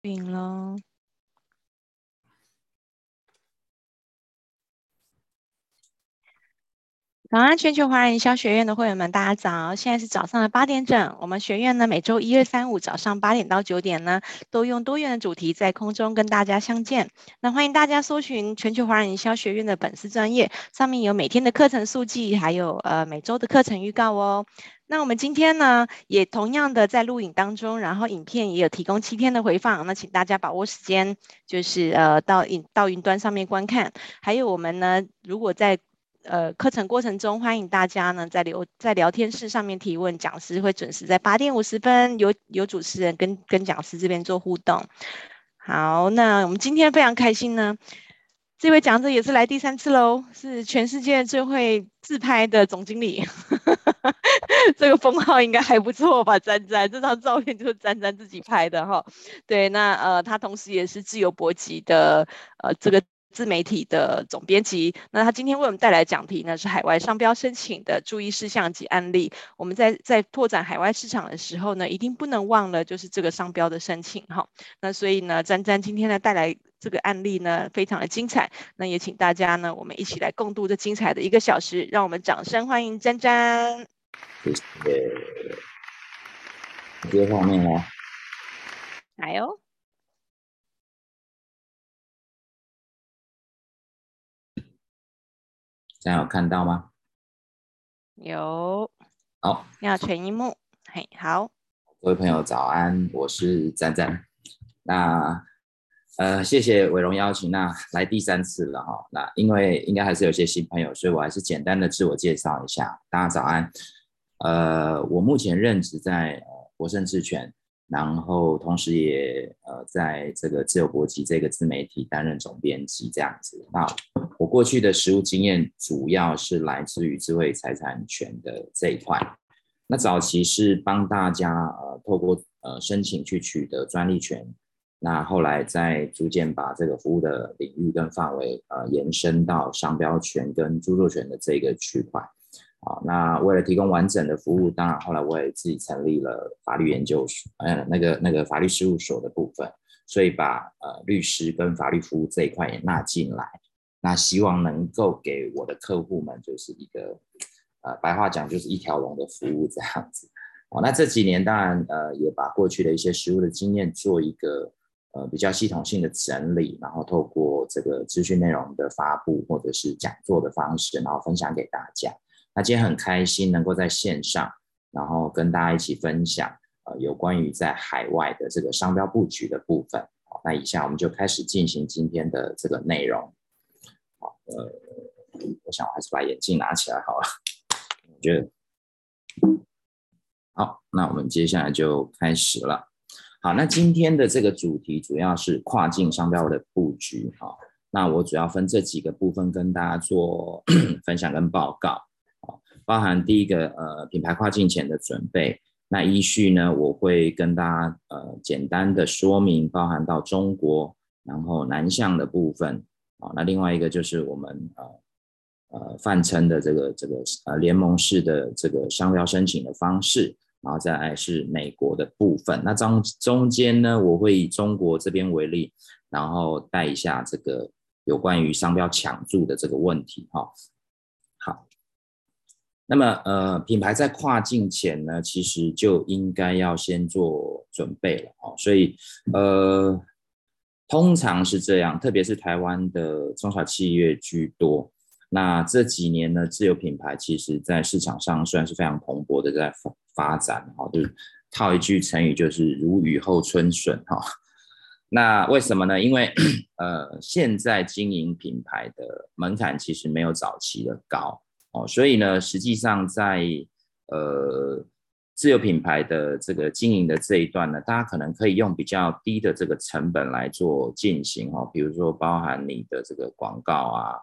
病了。早安，全球华人营销学院的会员们，大家早！现在是早上的八点整。我们学院呢，每周一、二、三、五早上八点到九点呢，都用多元的主题在空中跟大家相见。那欢迎大家搜寻全球华人营销学院的粉丝专业，上面有每天的课程速记，还有呃每周的课程预告哦。那我们今天呢，也同样的在录影当中，然后影片也有提供七天的回放，那请大家把握时间，就是呃到影到云端上面观看。还有我们呢，如果在呃，课程过程中，欢迎大家呢在留在聊天室上面提问，讲师会准时在八点五十分有有主持人跟跟讲师这边做互动。好，那我们今天非常开心呢，这位讲者也是来第三次喽，是全世界最会自拍的总经理，这个封号应该还不错吧？詹詹，这张照片就是詹詹自己拍的哈。对，那呃，他同时也是自由搏击的呃这个。自媒体的总编辑，那他今天为我们带来讲题呢，是海外商标申请的注意事项及案例。我们在在拓展海外市场的时候呢，一定不能忘了就是这个商标的申请哈。那所以呢，詹詹今天呢带来这个案例呢，非常的精彩。那也请大家呢，我们一起来共度这精彩的一个小时。让我们掌声欢迎詹詹。谢谢。接画面哦。来哟。大家有看到吗？有。好，要全一幕。嘿，好。各位朋友早安，我是詹詹。那呃，谢谢伟荣邀请，那来第三次了哈。那因为应该还是有些新朋友，所以我还是简单的自我介绍一下。大家早安。呃，我目前任职在呃国盛智权。然后，同时也呃，在这个自由搏击这个自媒体担任总编辑这样子。那我过去的实务经验主要是来自于智慧财产权的这一块。那早期是帮大家呃，透过呃申请去取得专利权。那后来再逐渐把这个服务的领域跟范围呃延伸到商标权跟著作权的这个区块。啊，那为了提供完整的服务，当然后来我也自己成立了法律研究所，嗯，那个那个法律事务所的部分，所以把呃律师跟法律服务这一块也纳进来，那希望能够给我的客户们就是一个呃白话讲就是一条龙的服务这样子。哦，那这几年当然呃也把过去的一些实务的经验做一个呃比较系统性的整理，然后透过这个资讯内容的发布或者是讲座的方式，然后分享给大家。那今天很开心能够在线上，然后跟大家一起分享，呃，有关于在海外的这个商标布局的部分。好，那以下我们就开始进行今天的这个内容。好，呃，我想我还是把眼镜拿起来好了。我觉得，好，那我们接下来就开始了。好，那今天的这个主题主要是跨境商标的布局。好，那我主要分这几个部分跟大家做 分享跟报告。包含第一个呃品牌跨境前的准备，那依序呢，我会跟大家呃简单的说明，包含到中国，然后南向的部分啊，那另外一个就是我们呃呃泛称的这个这个呃联盟式的这个商标申请的方式，然后再来是美国的部分，那中中间呢，我会以中国这边为例，然后带一下这个有关于商标抢注的这个问题哈。好那么，呃，品牌在跨境前呢，其实就应该要先做准备了哦。所以，呃，通常是这样，特别是台湾的中小企业居多。那这几年呢，自有品牌其实在市场上算是非常蓬勃的在发发展哈。就是套一句成语，就是如雨后春笋哈。那为什么呢？因为，呃，现在经营品牌的门槛其实没有早期的高。哦，所以呢，实际上在呃自有品牌的这个经营的这一段呢，大家可能可以用比较低的这个成本来做进行哦，比如说包含你的这个广告啊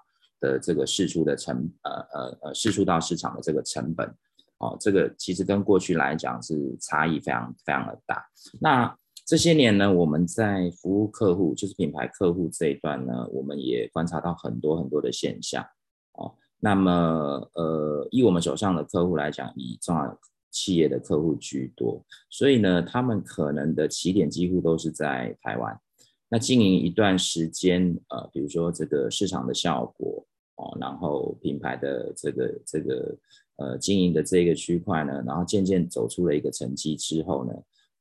的这个释出的成呃呃呃释出到市场的这个成本哦，这个其实跟过去来讲是差异非常非常的大。那这些年呢，我们在服务客户，就是品牌客户这一段呢，我们也观察到很多很多的现象哦。那么，呃，以我们手上的客户来讲，以重要企业的客户居多，所以呢，他们可能的起点几乎都是在台湾。那经营一段时间，呃，比如说这个市场的效果哦，然后品牌的这个这个呃经营的这个区块呢，然后渐渐走出了一个成绩之后呢，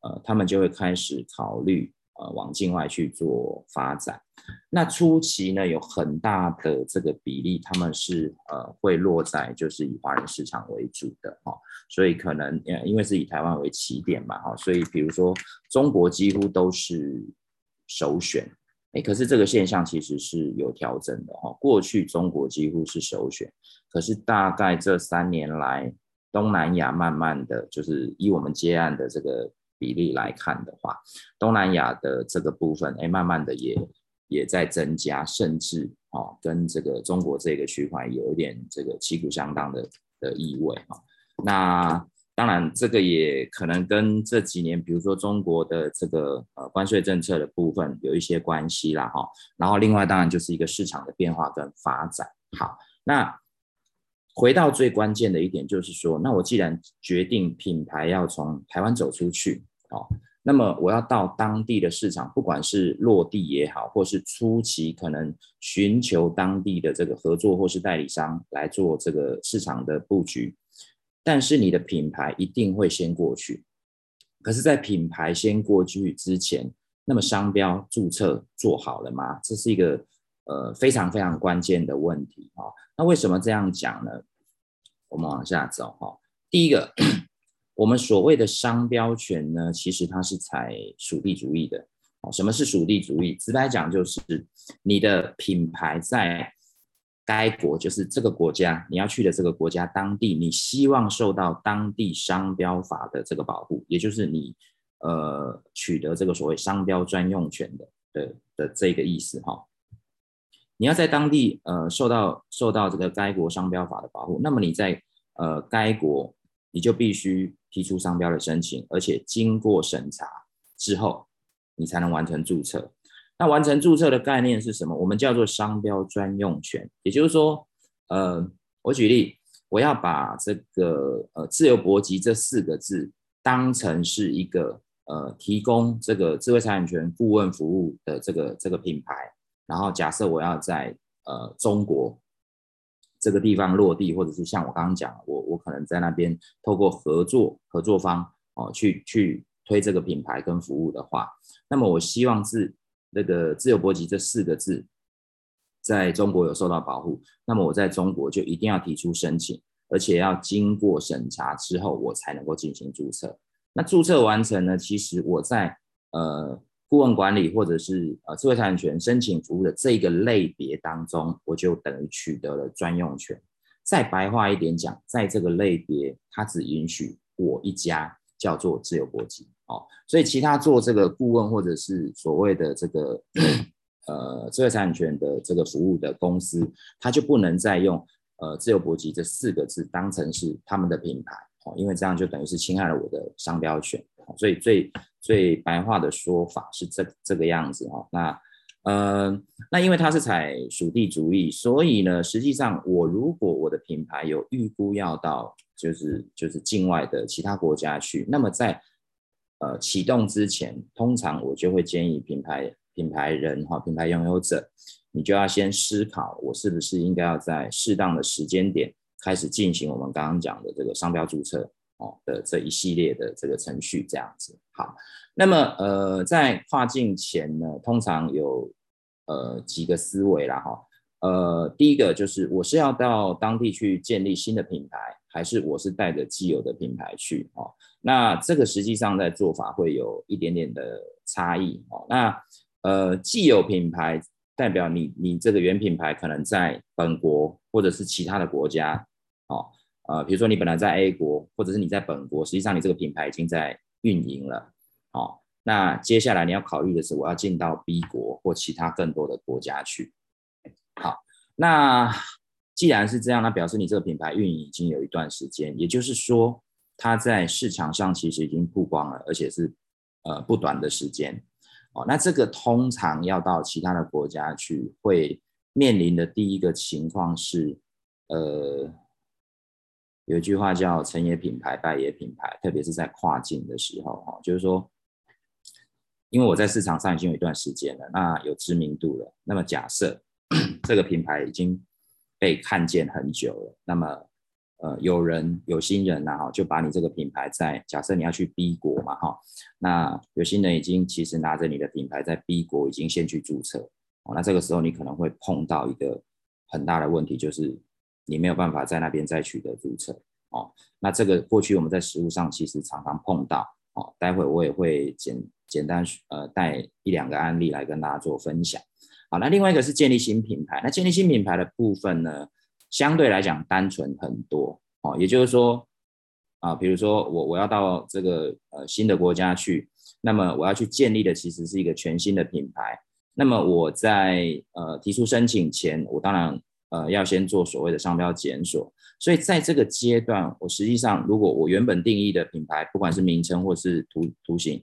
呃，他们就会开始考虑呃往境外去做发展。那初期呢，有很大的这个比例，他们是呃会落在就是以华人市场为主的哈，所以可能因为是以台湾为起点嘛哈，所以比如说中国几乎都是首选，哎，可是这个现象其实是有调整的哈，过去中国几乎是首选，可是大概这三年来，东南亚慢慢的就是以我们接案的这个比例来看的话，东南亚的这个部分，哎，慢慢的也。也在增加，甚至哦，跟这个中国这个区块有一点这个旗鼓相当的的意味哈。那当然，这个也可能跟这几年，比如说中国的这个呃关税政策的部分有一些关系啦哈。然后另外当然就是一个市场的变化跟发展。好，那回到最关键的一点就是说，那我既然决定品牌要从台湾走出去，哦。那么我要到当地的市场，不管是落地也好，或是初期可能寻求当地的这个合作或是代理商来做这个市场的布局，但是你的品牌一定会先过去。可是，在品牌先过去之前，那么商标注册做好了吗？这是一个呃非常非常关键的问题啊。那为什么这样讲呢？我们往下走哈。第一个。我们所谓的商标权呢，其实它是采属地主义的。什么是属地主义？直白讲就是你的品牌在该国，就是这个国家，你要去的这个国家当地，你希望受到当地商标法的这个保护，也就是你呃取得这个所谓商标专用权的的的这个意思哈。你要在当地呃受到受到这个该国商标法的保护，那么你在呃该国。你就必须提出商标的申请，而且经过审查之后，你才能完成注册。那完成注册的概念是什么？我们叫做商标专用权。也就是说，呃，我举例，我要把这个呃自由搏击这四个字当成是一个呃提供这个智慧财产权顾问服务的这个这个品牌，然后假设我要在呃中国。这个地方落地，或者是像我刚刚讲，我我可能在那边透过合作合作方哦，去去推这个品牌跟服务的话，那么我希望是那个自由搏击这四个字在中国有受到保护，那么我在中国就一定要提出申请，而且要经过审查之后，我才能够进行注册。那注册完成呢，其实我在呃。顾问管理或者是呃智慧财产权申请服务的这个类别当中，我就等于取得了专用权。再白话一点讲，在这个类别，它只允许我一家叫做自由搏击哦，所以其他做这个顾问或者是所谓的这个呃知识产权的这个服务的公司，它就不能再用呃自由搏击这四个字当成是他们的品牌哦，因为这样就等于是侵害了我的商标权。所以最最白话的说法是这这个样子哈，那呃那因为它是采属地主义，所以呢，实际上我如果我的品牌有预估要到就是就是境外的其他国家去，那么在呃启动之前，通常我就会建议品牌品牌人哈品牌拥有者，你就要先思考，我是不是应该要在适当的时间点开始进行我们刚刚讲的这个商标注册。哦的这一系列的这个程序这样子，好，那么呃在跨境前呢，通常有呃几个思维啦哈，呃第一个就是我是要到当地去建立新的品牌，还是我是带着既有的品牌去哦？那这个实际上在做法会有一点点的差异哦。那呃既有品牌代表你你这个原品牌可能在本国或者是其他的国家哦。呃，比如说你本来在 A 国，或者是你在本国，实际上你这个品牌已经在运营了，哦，那接下来你要考虑的是，我要进到 B 国或其他更多的国家去。好，那既然是这样，那表示你这个品牌运营已经有一段时间，也就是说，它在市场上其实已经曝光了，而且是呃不短的时间。哦，那这个通常要到其他的国家去，会面临的第一个情况是，呃。有一句话叫“成也品牌，败也品牌”，特别是在跨境的时候，哈，就是说，因为我在市场上已经有一段时间了，那有知名度了。那么假设 这个品牌已经被看见很久了，那么呃，有人有心人呐，哈，就把你这个品牌在假设你要去 B 国嘛，哈，那有心人已经其实拿着你的品牌在 B 国已经先去注册，哦，那这个时候你可能会碰到一个很大的问题，就是你没有办法在那边再取得注册，哦，那这个过去我们在实务上其实常常碰到，哦，待会我也会简简单呃带一两个案例来跟大家做分享，好，那另外一个是建立新品牌，那建立新品牌的部分呢，相对来讲单纯很多哦，也就是说啊，比如说我我要到这个呃新的国家去，那么我要去建立的其实是一个全新的品牌。那么我在呃提出申请前，我当然呃要先做所谓的商标检索。所以在这个阶段，我实际上如果我原本定义的品牌，不管是名称或是图图形，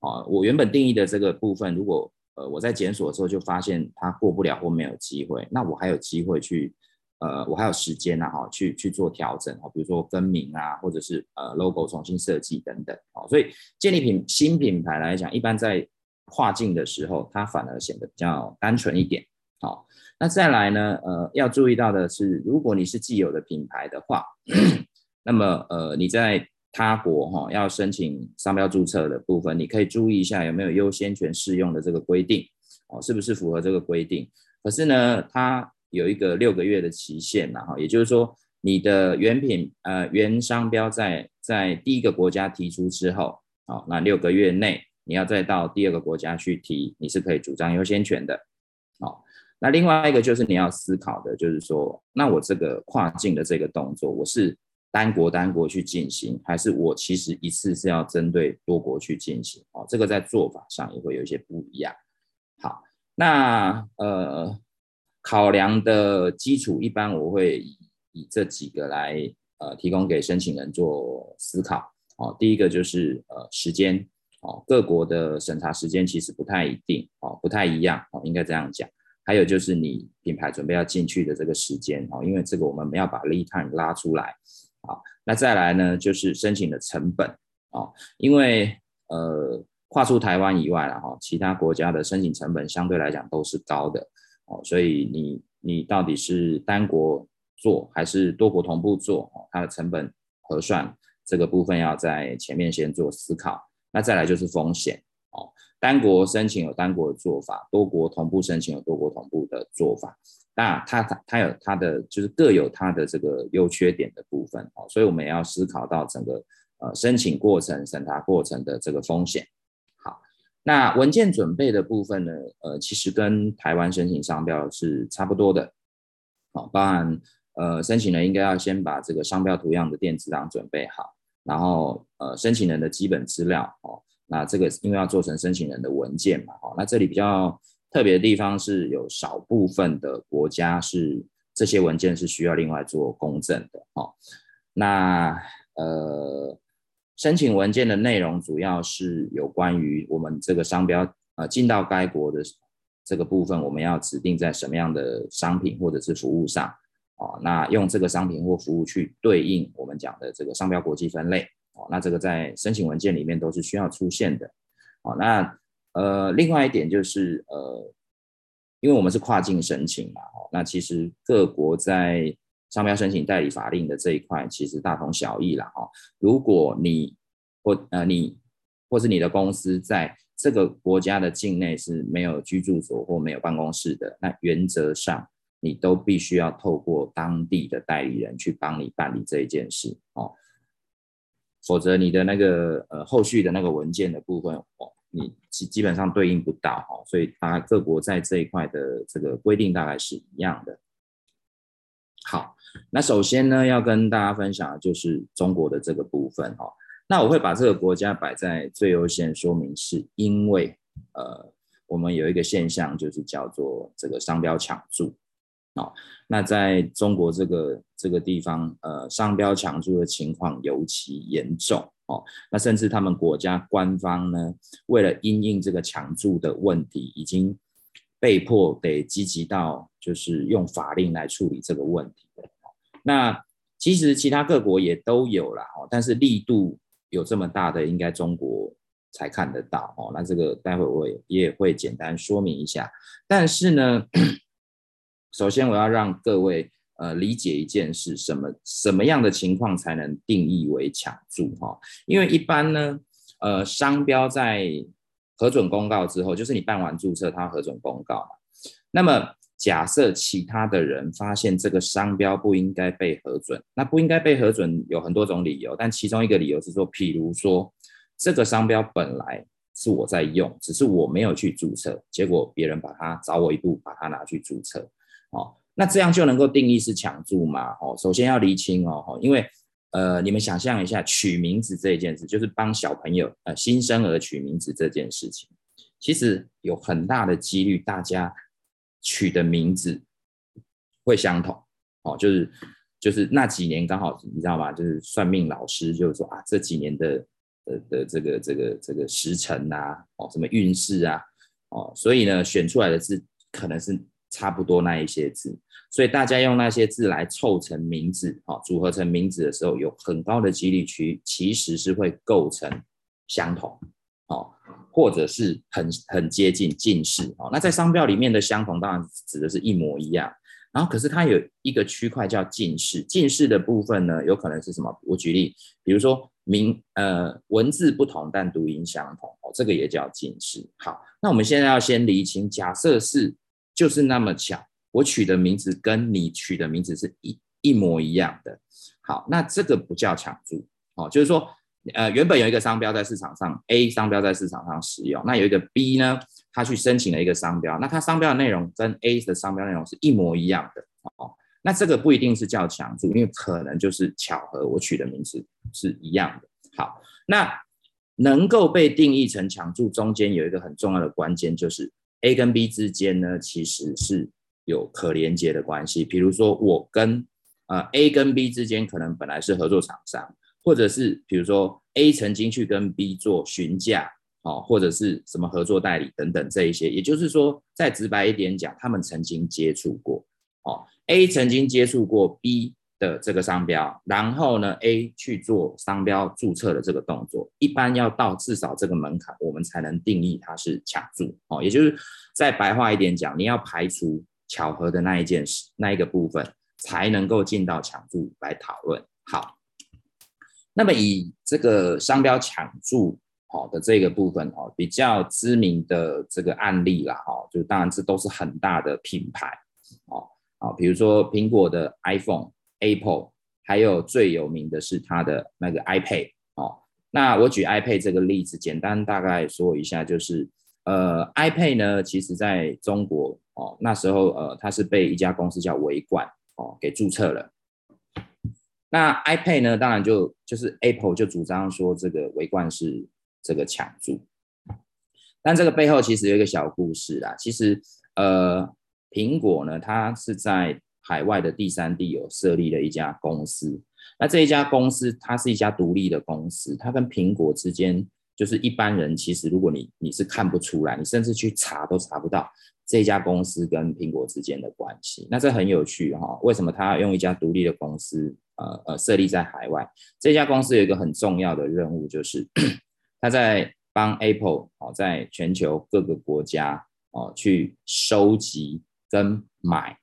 啊，我原本定义的这个部分，如果呃我在检索的时候就发现它过不了或没有机会，那我还有机会去。呃，我还有时间呐，哈，去去做调整哈，比如说更名啊，或者是呃 logo 重新设计等等，哦，所以建立品新品牌来讲，一般在跨境的时候，它反而显得比较单纯一点，好，那再来呢，呃，要注意到的是，如果你是既有的品牌的话，那么呃你在他国哈要申请商标注册的部分，你可以注意一下有没有优先权适用的这个规定，哦，是不是符合这个规定？可是呢，它有一个六个月的期限嘛，哈，也就是说，你的原品呃原商标在在第一个国家提出之后，好，那六个月内你要再到第二个国家去提，你是可以主张优先权的，好，那另外一个就是你要思考的，就是说，那我这个跨境的这个动作，我是单国单国去进行，还是我其实一次是要针对多国去进行？哦，这个在做法上也会有一些不一样。好，那呃。考量的基础，一般我会以以这几个来呃提供给申请人做思考哦。第一个就是呃时间哦，各国的审查时间其实不太一定哦，不太一样哦，应该这样讲。还有就是你品牌准备要进去的这个时间哦，因为这个我们要把 lead time 拉出来。那再来呢，就是申请的成本哦，因为呃跨出台湾以外了哈，其他国家的申请成本相对来讲都是高的。哦，所以你你到底是单国做还是多国同步做？它的成本核算这个部分要在前面先做思考。那再来就是风险哦，单国申请有单国的做法，多国同步申请有多国同步的做法。那它它它有它的就是各有它的这个优缺点的部分哦，所以我们也要思考到整个呃申请过程、审查过程的这个风险。好那文件准备的部分呢？呃，其实跟台湾申请商标是差不多的，好，包含呃，申请人应该要先把这个商标图样的电子档准备好，然后呃，申请人的基本资料哦，那这个因为要做成申请人的文件嘛，哦，那这里比较特别的地方是有少部分的国家是这些文件是需要另外做公证的，哦，那呃。申请文件的内容主要是有关于我们这个商标，呃，进到该国的这个部分，我们要指定在什么样的商品或者是服务上，哦，那用这个商品或服务去对应我们讲的这个商标国际分类，哦，那这个在申请文件里面都是需要出现的，哦，那呃，另外一点就是呃，因为我们是跨境申请嘛，哦，那其实各国在商标申请代理法令的这一块其实大同小异啦哈。如果你或呃你或是你的公司在这个国家的境内是没有居住所或没有办公室的，那原则上你都必须要透过当地的代理人去帮你办理这一件事哦。否则你的那个呃后续的那个文件的部分哦，你基基本上对应不到哈。所以大家各国在这一块的这个规定大概是一样的。好。那首先呢，要跟大家分享的就是中国的这个部分哈。那我会把这个国家摆在最优先说明，是因为呃，我们有一个现象，就是叫做这个商标抢注。哦，那在中国这个这个地方，呃，商标抢注的情况尤其严重哦。那甚至他们国家官方呢，为了因应这个抢注的问题，已经被迫得积极到就是用法令来处理这个问题。那其实其他各国也都有啦，哦，但是力度有这么大的，应该中国才看得到哦。那这个待会我也也会简单说明一下。但是呢，首先我要让各位呃理解一件事，什么什么样的情况才能定义为抢注哈？因为一般呢，呃，商标在核准公告之后，就是你办完注册，它核准公告嘛。那么假设其他的人发现这个商标不应该被核准，那不应该被核准有很多种理由，但其中一个理由是说，譬如说这个商标本来是我在用，只是我没有去注册，结果别人把它早我一步把它拿去注册，哦，那这样就能够定义是抢注吗？哦，首先要厘清哦，因为呃，你们想象一下取名字这件事，就是帮小朋友呃新生儿取名字这件事情，其实有很大的几率大家。取的名字会相同哦，就是就是那几年刚好你知道吗？就是算命老师就是说啊，这几年的的的这个这个这个时辰啊，哦什么运势啊，哦，所以呢选出来的字可能是差不多那一些字，所以大家用那些字来凑成名字，哦，组合成名字的时候，有很高的几率其其实是会构成相同，哦。或者是很很接近近似哦，那在商标里面的相同当然指的是一模一样，然后可是它有一个区块叫近似，近似的部分呢，有可能是什么？我举例，比如说名呃文字不同但读音相同哦，这个也叫近似。好，那我们现在要先厘清，假设是就是那么巧，我取的名字跟你取的名字是一一模一样的，好，那这个不叫抢注哦，就是说。呃，原本有一个商标在市场上，A 商标在市场上使用，那有一个 B 呢，他去申请了一个商标，那他商标的内容跟 A 的商标内容是一模一样的哦，那这个不一定是叫抢注，因为可能就是巧合，我取的名字是一样的。好，那能够被定义成抢注，中间有一个很重要的关键，就是 A 跟 B 之间呢，其实是有可连接的关系，比如说我跟呃 A 跟 B 之间可能本来是合作厂商。或者是比如说 A 曾经去跟 B 做询价，哦，或者是什么合作代理等等这一些，也就是说，再直白一点讲，他们曾经接触过，哦，A 曾经接触过 B 的这个商标，然后呢，A 去做商标注册的这个动作，一般要到至少这个门槛，我们才能定义它是抢注，哦，也就是再白话一点讲，你要排除巧合的那一件事，那一个部分，才能够进到抢注来讨论，好。那么以这个商标抢注好的这个部分哦，比较知名的这个案例啦哈，就当然这都是很大的品牌。哦啊，比如说苹果的 iPhone、Apple，还有最有名的是它的那个 iPad 哦。那我举 iPad 这个例子，简单大概说一下，就是呃 iPad 呢，其实在中国哦那时候呃它是被一家公司叫微软哦给注册了。那 iPad 呢？当然就就是 Apple 就主张说这个微软是这个抢注，但这个背后其实有一个小故事啦。其实呃，苹果呢，它是在海外的第三地有设立了一家公司。那这一家公司它是一家独立的公司，它跟苹果之间就是一般人其实如果你你是看不出来，你甚至去查都查不到这家公司跟苹果之间的关系。那这很有趣哈，为什么他要用一家独立的公司？呃呃，设立在海外，这家公司有一个很重要的任务，就是他在帮 Apple 哦，在全球各个国家哦去收集跟买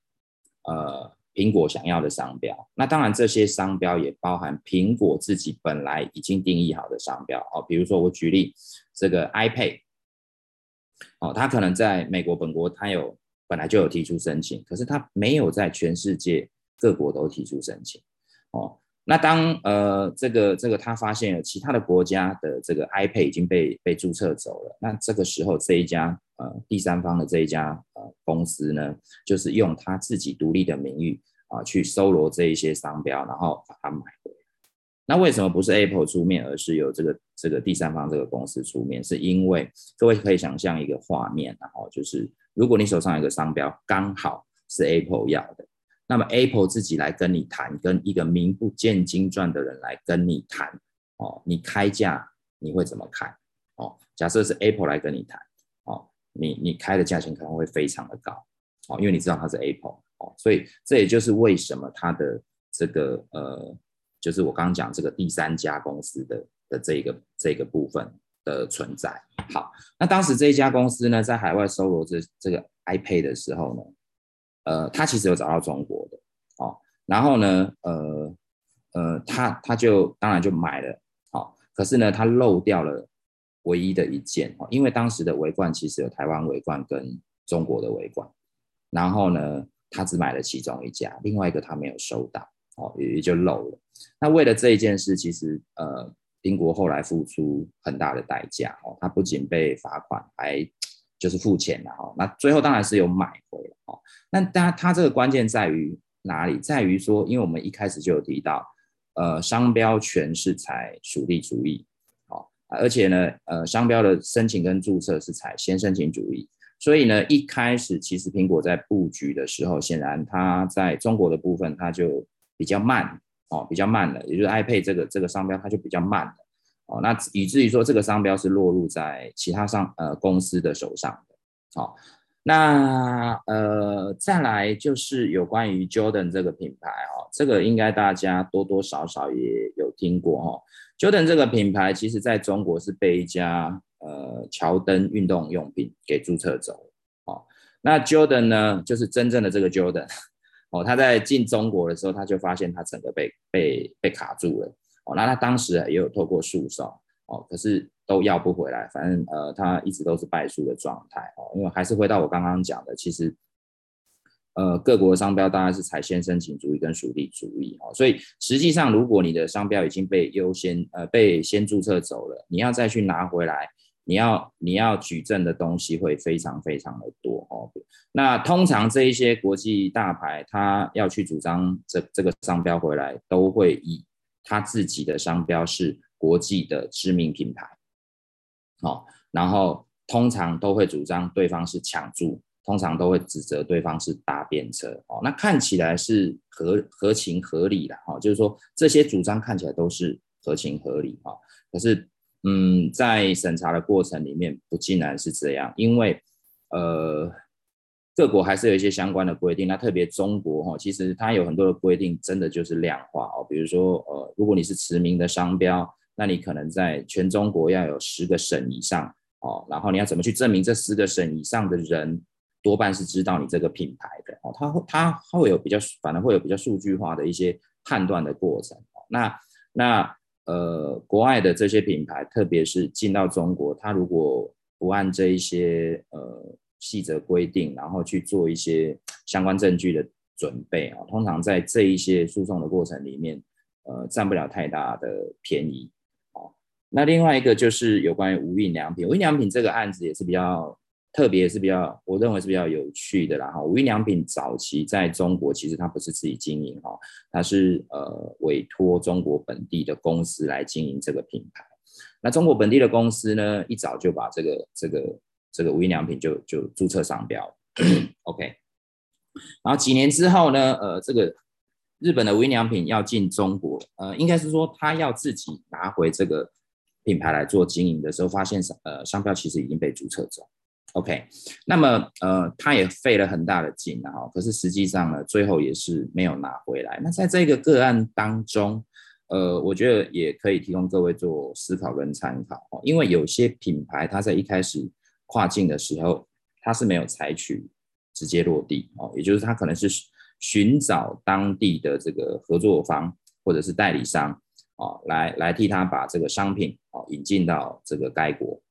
呃苹果想要的商标。那当然，这些商标也包含苹果自己本来已经定义好的商标哦，比如说我举例这个 iPad 哦，他可能在美国本国他有本来就有提出申请，可是他没有在全世界各国都提出申请。哦，那当呃这个这个他发现了其他的国家的这个 iPad 已经被被注册走了，那这个时候这一家呃第三方的这一家呃公司呢，就是用他自己独立的名誉啊、去搜罗这一些商标，然后把它买回来。那为什么不是 Apple 出面，而是由这个这个第三方这个公司出面？是因为各位可以想象一个画面，然后就是如果你手上有一个商标，刚好是 Apple 要的。那么 Apple 自己来跟你谈，跟一个名不见经传的人来跟你谈，哦，你开价你会怎么开？哦，假设是 Apple 来跟你谈，哦，你你开的价钱可能会非常的高，哦，因为你知道它是 Apple，哦，所以这也就是为什么它的这个呃，就是我刚刚讲这个第三家公司的的这个这个部分的存在。好，那当时这一家公司呢，在海外搜罗这这个 iPad 的时候呢，呃，他其实有找到中国的，哦，然后呢，呃呃，他他就当然就买了，好、哦，可是呢，他漏掉了唯一的一件，哦，因为当时的尾冠其实有台湾尾冠跟中国的尾冠，然后呢，他只买了其中一家，另外一个他没有收到，哦，也也就漏了。那为了这一件事，其实呃，英国后来付出很大的代价，哦，他不仅被罚款，还就是付钱了，哦，那最后当然是有买回来，哦，那当然他这个关键在于哪里？在于说，因为我们一开始就有提到，呃，商标权是采属地主义，哦，而且呢，呃，商标的申请跟注册是采先申请主义。所以呢，一开始其实苹果在布局的时候，显然它在中国的部分它就比较慢哦，比较慢了，也就是 iPad 这个这个商标它就比较慢了哦，那以至于说这个商标是落入在其他商呃公司的手上的。好、哦，那呃再来就是有关于 Jordan 这个品牌哦，这个应该大家多多少少也有听过哦。Jordan 这个品牌其实在中国是被一家呃，乔丹运动用品给注册走哦。那 Jordan 呢，就是真正的这个 Jordan 哦。他在进中国的时候，他就发现他整个被被被卡住了那他当时也有透过诉讼哦，可是都要不回来。反正呃，他一直都是败诉的状态哦。因为还是回到我刚刚讲的，其实呃，各国商标当然是采先申请主义跟属地主义哦。所以实际上，如果你的商标已经被优先呃被先注册走了，你要再去拿回来。你要你要举证的东西会非常非常的多哦。那通常这一些国际大牌，他要去主张这这个商标回来，都会以他自己的商标是国际的知名品牌，哦，然后通常都会主张对方是抢注，通常都会指责对方是搭便车哦。那看起来是合合情合理的哈，就是说这些主张看起来都是合情合理哈，可是。嗯，在审查的过程里面，不尽然是这样，因为呃，各国还是有一些相关的规定。那特别中国哈，其实它有很多的规定，真的就是量化哦。比如说呃，如果你是驰名的商标，那你可能在全中国要有十个省以上哦，然后你要怎么去证明这十个省以上的人多半是知道你这个品牌的哦？它会它会有比较，反而会有比较数据化的一些判断的过程。那那。呃，国外的这些品牌，特别是进到中国，它如果不按这一些呃细则规定，然后去做一些相关证据的准备啊，通常在这一些诉讼的过程里面，呃，占不了太大的便宜。哦，那另外一个就是有关于无印良品，无印良品这个案子也是比较。特别是比较，我认为是比较有趣的啦哈。无印良品早期在中国其实它不是自己经营哈，它是呃委托中国本地的公司来经营这个品牌。那中国本地的公司呢，一早就把这个这个这个无印良品就就注册商标，OK。然后几年之后呢，呃，这个日本的无印良品要进中国，呃，应该是说他要自己拿回这个品牌来做经营的时候，发现商呃商标其实已经被注册走。OK，那么呃，他也费了很大的劲啊，可是实际上呢，最后也是没有拿回来。那在这个个案当中，呃，我觉得也可以提供各位做思考跟参考，因为有些品牌它在一开始跨境的时候，他是没有采取直接落地哦，也就是他可能是寻找当地的这个合作方或者是代理商哦，来来替他把这个商品哦引进到这个该国。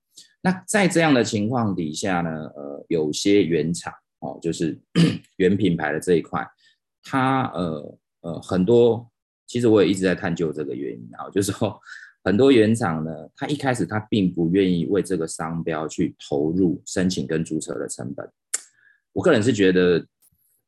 那在这样的情况底下呢，呃，有些原厂哦，就是 原品牌的这一块，它呃呃很多，其实我也一直在探究这个原因啊，就是说很多原厂呢，他一开始他并不愿意为这个商标去投入申请跟注册的成本，我个人是觉得，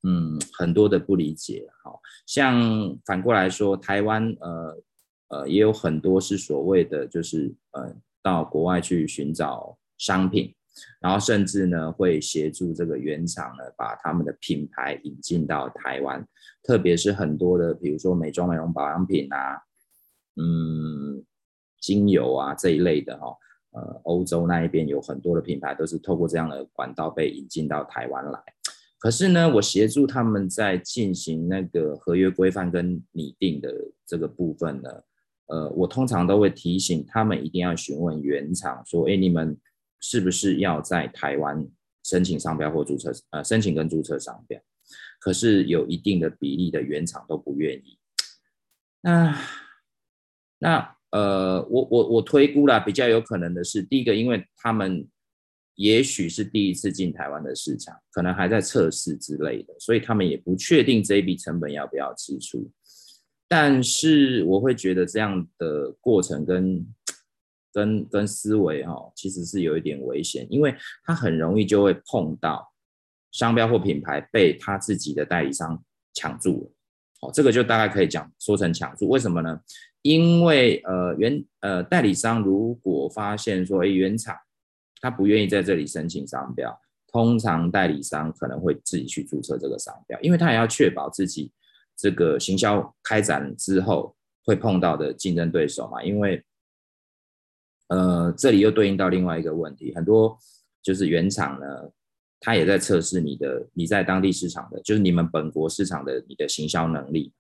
嗯，很多的不理解，好像反过来说，台湾呃呃也有很多是所谓的就是呃。到国外去寻找商品，然后甚至呢会协助这个原厂呢把他们的品牌引进到台湾，特别是很多的，比如说美妆美容保养品啊，嗯，精油啊这一类的哈、哦，呃，欧洲那一边有很多的品牌都是透过这样的管道被引进到台湾来。可是呢，我协助他们在进行那个合约规范跟拟定的这个部分呢，呃，我通常都会提醒他们一定要询问原厂说，哎，你们是不是要在台湾申请商标或注册？呃，申请跟注册商标。可是有一定的比例的原厂都不愿意。那那呃，我我我推估啦，比较有可能的是，第一个，因为他们。也许是第一次进台湾的市场，可能还在测试之类的，所以他们也不确定这一笔成本要不要支出。但是我会觉得这样的过程跟跟跟思维哈、哦，其实是有一点危险，因为他很容易就会碰到商标或品牌被他自己的代理商抢住了。哦，这个就大概可以讲说成抢住，为什么呢？因为呃原呃代理商如果发现说，哎原厂。他不愿意在这里申请商标，通常代理商可能会自己去注册这个商标，因为他也要确保自己这个行销开展之后会碰到的竞争对手嘛。因为，呃，这里又对应到另外一个问题，很多就是原厂呢，他也在测试你的你在当地市场的，就是你们本国市场的你的行销能力，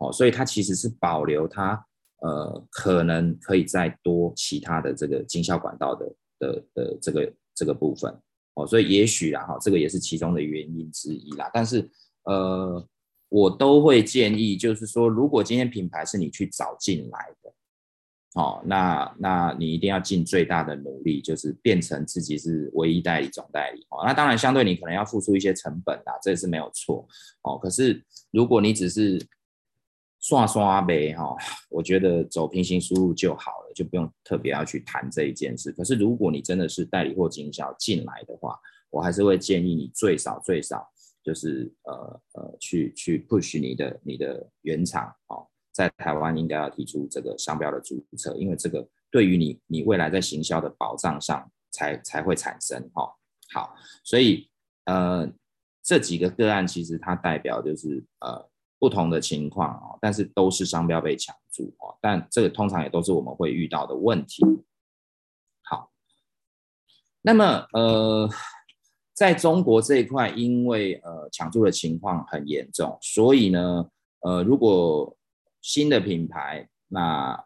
哦，所以他其实是保留他呃可能可以再多其他的这个经销管道的。的的这个这个部分哦，所以也许啦哈，这个也是其中的原因之一啦。但是呃，我都会建议，就是说，如果今天品牌是你去找进来的，哦，那那你一定要尽最大的努力，就是变成自己是唯一代理总代理哦。那当然，相对你可能要付出一些成本啦，这也是没有错哦。可是如果你只是刷刷呗哈，我觉得走平行输入就好了，就不用特别要去谈这一件事。可是如果你真的是代理或经销进来的话，我还是会建议你最少最少就是呃呃去去 push 你的你的原厂哦，在台湾应该要提出这个商标的注册，因为这个对于你你未来在行销的保障上才才会产生哈。好，所以呃这几个个案其实它代表就是呃。不同的情况啊，但是都是商标被抢注啊，但这个通常也都是我们会遇到的问题。好，那么呃，在中国这一块，因为呃抢注的情况很严重，所以呢，呃，如果新的品牌，那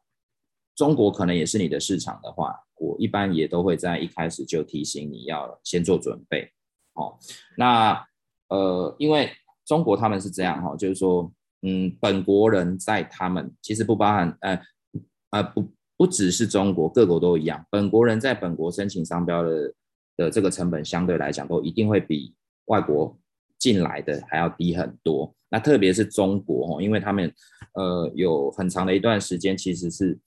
中国可能也是你的市场的话，我一般也都会在一开始就提醒你要先做准备。哦，那呃，因为。中国他们是这样哈，就是说，嗯，本国人在他们其实不包含，呃，呃，不不只是中国，各国都一样。本国人在本国申请商标的的这个成本相对来讲，都一定会比外国进来的还要低很多。那特别是中国哈，因为他们呃有很长的一段时间其实是。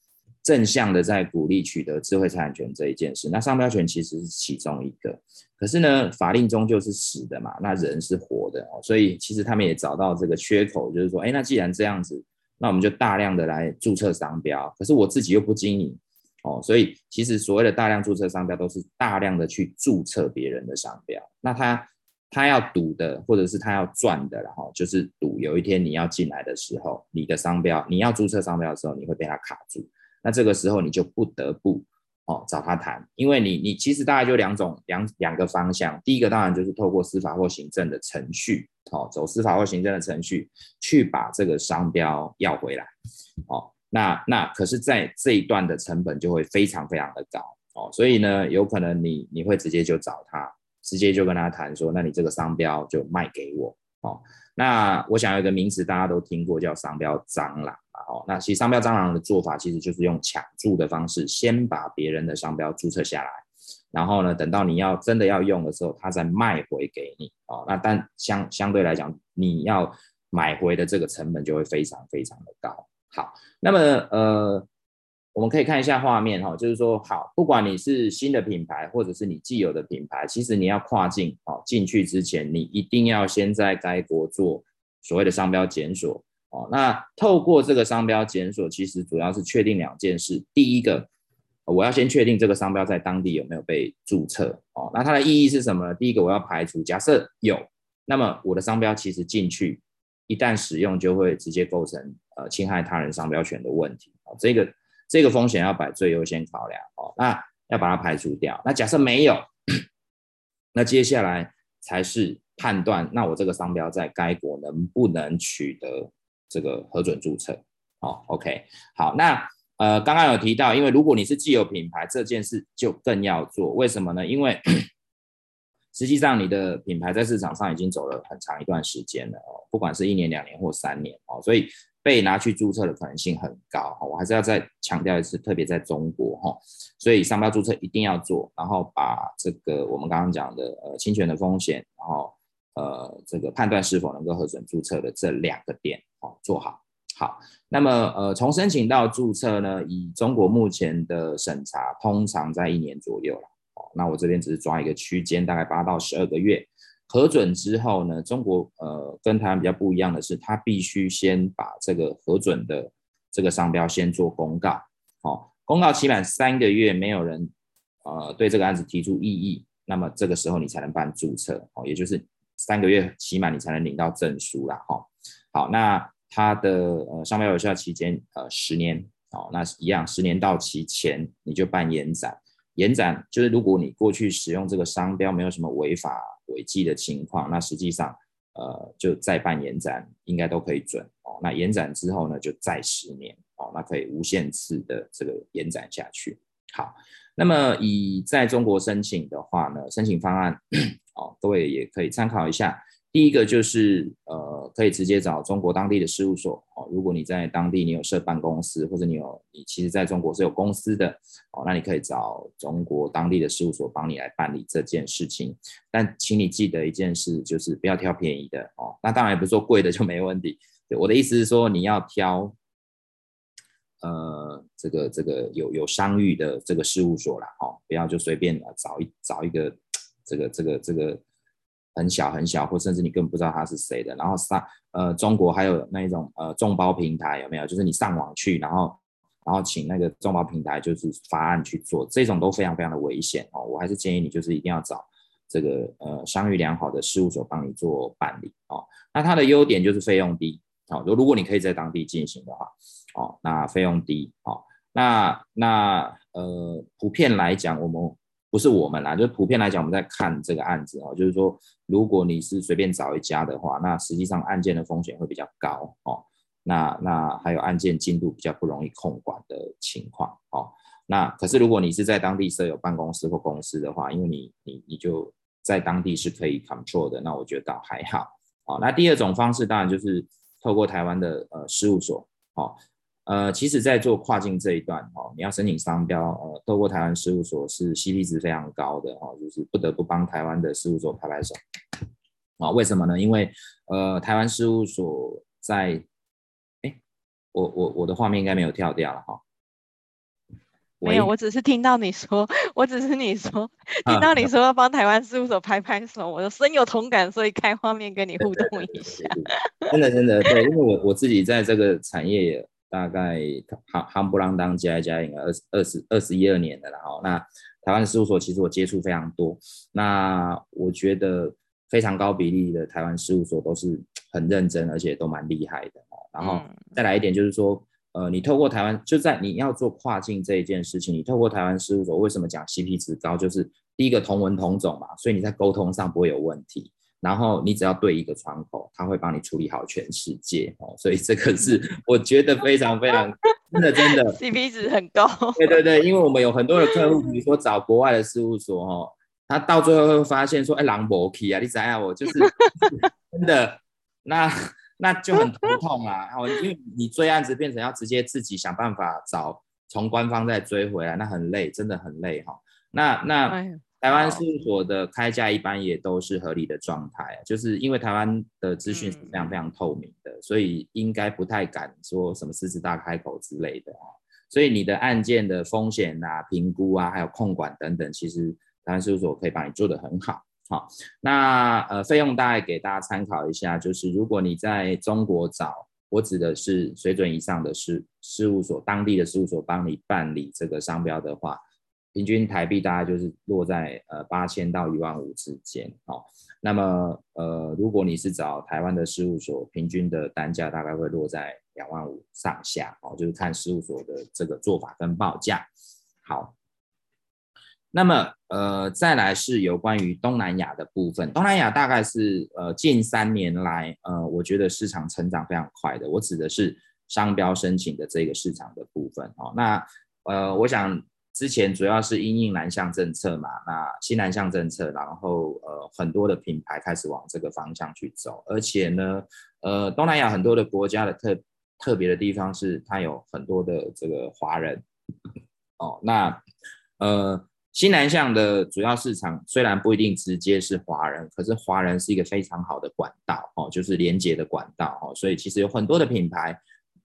正向的在鼓励取得智慧财产权这一件事，那商标权其实是其中一个。可是呢，法令终究是死的嘛，那人是活的哦，所以其实他们也找到这个缺口，就是说，哎，那既然这样子，那我们就大量的来注册商标。可是我自己又不经营哦，所以其实所谓的大量注册商标，都是大量的去注册别人的商标。那他他要赌的，或者是他要赚的，然后就是赌有一天你要进来的时候，你的商标你要注册商标的时候，你会被他卡住。那这个时候你就不得不哦找他谈，因为你你其实大概就两种两两个方向，第一个当然就是透过司法或行政的程序，哦走司法或行政的程序去把这个商标要回来，哦那那可是在这一段的成本就会非常非常的高。哦，所以呢有可能你你会直接就找他，直接就跟他谈说，那你这个商标就卖给我。哦，那我想有一个名词大家都听过叫商标蟑螂。哦，那其实商标蟑螂的做法，其实就是用抢注的方式，先把别人的商标注册下来，然后呢，等到你要真的要用的时候，他再卖回给你。哦，那但相相对来讲，你要买回的这个成本就会非常非常的高。好，那么呃，我们可以看一下画面哈，就是说，好，不管你是新的品牌，或者是你既有的品牌，其实你要跨境哦进去之前，你一定要先在该国做所谓的商标检索。哦，那透过这个商标检索，其实主要是确定两件事。第一个，我要先确定这个商标在当地有没有被注册。哦，那它的意义是什么呢？第一个，我要排除假设有，那么我的商标其实进去一旦使用，就会直接构成呃侵害他人商标权的问题。哦，这个这个风险要摆最优先考量。哦，那要把它排除掉。那假设没有，那接下来才是判断，那我这个商标在该国能不能取得这个核准注册？好，OK，好，那呃，刚刚有提到，因为如果你是既有品牌，这件事就更要做。为什么呢？因为 实际上你的品牌在市场上已经走了很长一段时间了哦，不管是一年、两年或三年哦，所以被拿去注册的可能性很高。我还是要再强调一次，特别在中国哈，所以商标注册一定要做，然后把这个我们刚刚讲的呃侵权的风险，然后。呃，这个判断是否能够核准注册的这两个点哦，做好。好，那么呃，从申请到注册呢，以中国目前的审查，通常在一年左右了。哦，那我这边只是抓一个区间，大概八到十二个月。核准之后呢，中国呃跟台湾比较不一样的是，它必须先把这个核准的这个商标先做公告。哦，公告期满三个月，没有人呃对这个案子提出异议，那么这个时候你才能办注册。哦，也就是。三个月期满你才能领到证书啦，哈，好，那它的呃商标有效期间呃十年，哦，那一样十年到期前你就办延展，延展就是如果你过去使用这个商标没有什么违法违纪的情况，那实际上呃就再办延展应该都可以准哦，那延展之后呢就再十年哦，那可以无限次的这个延展下去，好。那么以在中国申请的话呢，申请方案 哦，各位也可以参考一下。第一个就是呃，可以直接找中国当地的事务所哦。如果你在当地你有设办公司，或者你有你其实在中国是有公司的哦，那你可以找中国当地的事务所帮你来办理这件事情。但请你记得一件事，就是不要挑便宜的哦。那当然也不是说贵的就没问题。对，我的意思是说你要挑。呃，这个这个有有商誉的这个事务所啦，哦，不要就随便找一找一个 这个这个这个很小很小，或甚至你根本不知道他是谁的。然后上呃，中国还有那一种呃众包平台有没有？就是你上网去，然后然后请那个众包平台就是发案去做，这种都非常非常的危险哦。我还是建议你就是一定要找这个呃商誉良好的事务所帮你做办理哦。那它的优点就是费用低，好，如如果你可以在当地进行的话。哦，那费用低，哦，那那呃，普遍来讲，我们不是我们啦，就是普遍来讲，我们在看这个案子哦，就是说，如果你是随便找一家的话，那实际上案件的风险会比较高哦，那那还有案件进度比较不容易控管的情况哦，那可是如果你是在当地设有办公室或公司的话，因为你你你就在当地是可以 control 的，那我觉得倒还好，哦，那第二种方式当然就是透过台湾的呃事务所，哦。呃，其实，在做跨境这一段，哦，你要申请商标，呃，透过台湾事务所是 CP 值非常高的，哦，就是不得不帮台湾的事务所拍拍手，啊，为什么呢？因为，呃，台湾事务所在，哎，我我我的画面应该没有跳掉了哈，没有，我只是听到你说，我只是你说，听到你说要帮台湾事务所拍拍手，我就深有同感，所以开画面跟你互动一下。真的真的对，因为我我自己在这个产业也。大概夯夯不啷当加一加，应该二十二十二十一二年的了哈。那台湾事务所其实我接触非常多，那我觉得非常高比例的台湾事务所都是很认真，而且都蛮厉害的哦。然后再来一点就是说，呃，你透过台湾就在你要做跨境这一件事情，你透过台湾事务所为什么讲 CP 值高？就是第一个同文同种嘛，所以你在沟通上不会有问题。然后你只要对一个窗口，他会帮你处理好全世界哦，所以这个是 我觉得非常非常真的真的 CP 值很高。对对对，因为我们有很多的客户，比如说找国外的事务所哦，他到最后会发现说，哎，狼博 key 啊，你怎样我就是 真的，那那就很头痛啊，哦，因为你追案子变成要直接自己想办法找从官方再追回来，那很累，真的很累哈。那那。哎台湾事务所的开价一般也都是合理的状态，就是因为台湾的资讯是非常非常透明的，所以应该不太敢说什么狮子大开口之类的啊。所以你的案件的风险啊、评估啊，还有控管等等，其实台湾事务所可以帮你做得很好。好，那呃费用大概给大家参考一下，就是如果你在中国找，我指的是水准以上的事事务所，当地的事务所帮你办理这个商标的话。平均台币大概就是落在呃八千到一万五之间哦。那么呃，如果你是找台湾的事务所，平均的单价大概会落在两万五上下哦，就是看事务所的这个做法跟报价。好，那么呃，再来是有关于东南亚的部分，东南亚大概是呃近三年来呃，我觉得市场成长非常快的，我指的是商标申请的这个市场的部分哦。那呃，我想。之前主要是因应南向政策嘛，那新南向政策，然后呃很多的品牌开始往这个方向去走，而且呢，呃东南亚很多的国家的特特别的地方是它有很多的这个华人，哦，那呃新南向的主要市场虽然不一定直接是华人，可是华人是一个非常好的管道哦，就是连接的管道哦，所以其实有很多的品牌。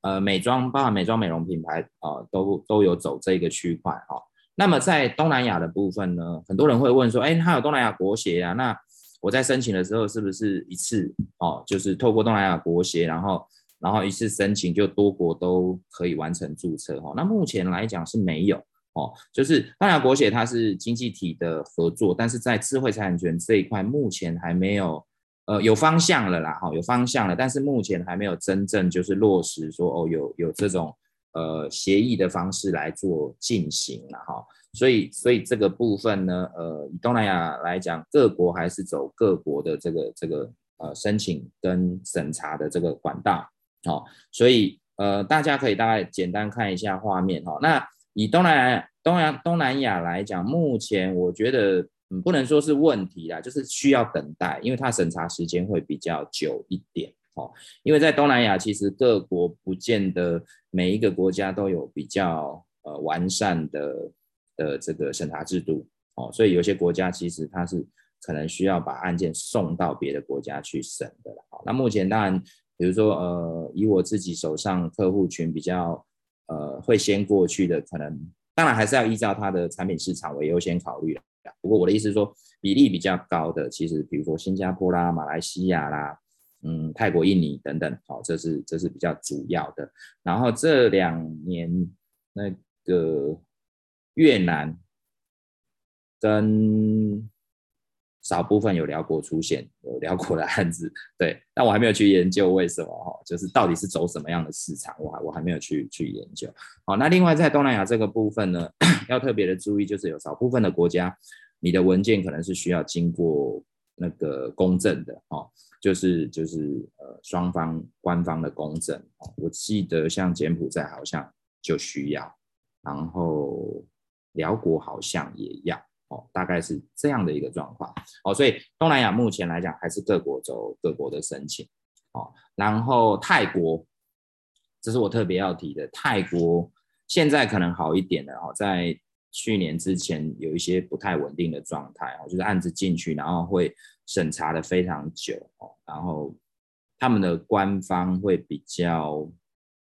呃，美妆包含美妆美容品牌啊、都都有走这个区块哈。那么在东南亚的部分呢，很多人会问说，哎，他有东南亚国协啊，那我在申请的时候是不是一次哦，就是透过东南亚国协，然后然后一次申请就多国都可以完成注册哈？那目前来讲是没有哦，就是东南亚国协它是经济体的合作，但是在智慧财产权这一块目前还没有。呃，有方向了啦，哈，有方向了，但是目前还没有真正就是落实说哦，有有这种呃协议的方式来做进行了哈，所以所以这个部分呢，呃，以东南亚来讲，各国还是走各国的这个这个呃申请跟审查的这个管道，好，所以呃大家可以大概简单看一下画面哈，那以东南亚东亚东南亚来讲，目前我觉得。嗯，不能说是问题啦，就是需要等待，因为它审查时间会比较久一点哦。因为在东南亚，其实各国不见得每一个国家都有比较呃完善的的这个审查制度哦，所以有些国家其实它是可能需要把案件送到别的国家去审的啦。那目前当然，比如说呃，以我自己手上客户群比较呃会先过去的，可能当然还是要依照它的产品市场为优先考虑。不过我的意思是说，比例比较高的，其实比如说新加坡啦、马来西亚啦、嗯、泰国、印尼等等，好，这是这是比较主要的。然后这两年那个越南跟少部分有寮国出现有寮国的案子，对，但我还没有去研究为什么哈，就是到底是走什么样的市场，我还我还没有去去研究。好，那另外在东南亚这个部分呢，要特别的注意，就是有少部分的国家。你的文件可能是需要经过那个公证的哦，就是就是呃双方官方的公证哦。我记得像柬埔寨好像就需要，然后寮国好像也要哦，大概是这样的一个状况哦。所以东南亚目前来讲还是各国走各国的申请哦。然后泰国，这是我特别要提的，泰国现在可能好一点了哦，在。去年之前有一些不太稳定的状态哦，就是案子进去，然后会审查的非常久哦，然后他们的官方会比较，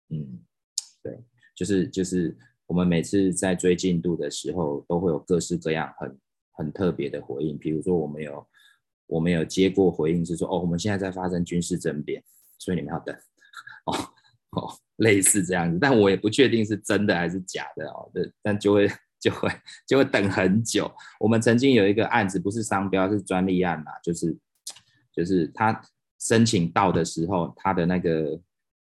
嗯，对，就是就是我们每次在追进度的时候，都会有各式各样很很特别的回应，比如说我们有我们有接过回应是说，哦，我们现在在发生军事政变，所以你们要等，哦哦，类似这样子，但我也不确定是真的还是假的哦，但，但就会。就会就会等很久。我们曾经有一个案子，不是商标，是专利案嘛，就是就是他申请到的时候，他的那个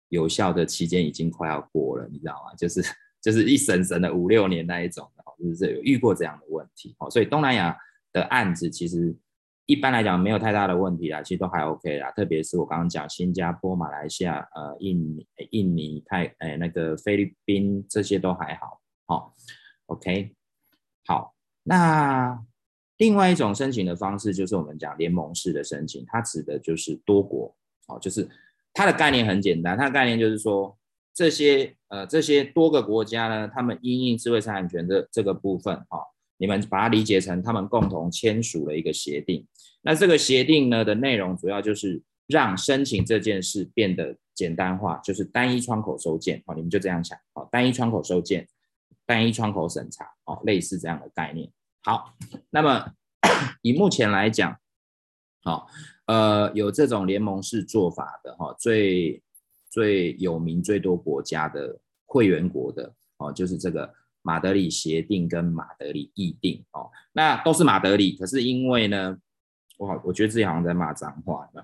有效的期间已经快要过了，你知道吗？就是就是一审审了五六年那一种的，就是有遇过这样的问题。哦，所以东南亚的案子其实一般来讲没有太大的问题啦，其实都还 OK 啦。特别是我刚刚讲新加坡、马来西亚、呃印尼、印尼、泰诶那个菲律宾这些都还好，好。OK，好，那另外一种申请的方式就是我们讲联盟式的申请，它指的就是多国，哦，就是它的概念很简单，它的概念就是说这些呃这些多个国家呢，他们因应智慧财产权的这个部分，哈，你们把它理解成他们共同签署了一个协定，那这个协定呢的内容主要就是让申请这件事变得简单化，就是单一窗口收件，好，你们就这样想，好，单一窗口收件。单一窗口审查哦，类似这样的概念。好，那么以目前来讲，好，呃，有这种联盟式做法的哈，最最有名、最多国家的会员国的哦，就是这个马德里协定跟马德里议定哦，那都是马德里，可是因为呢，我好，我觉得自己好像在骂脏话呢。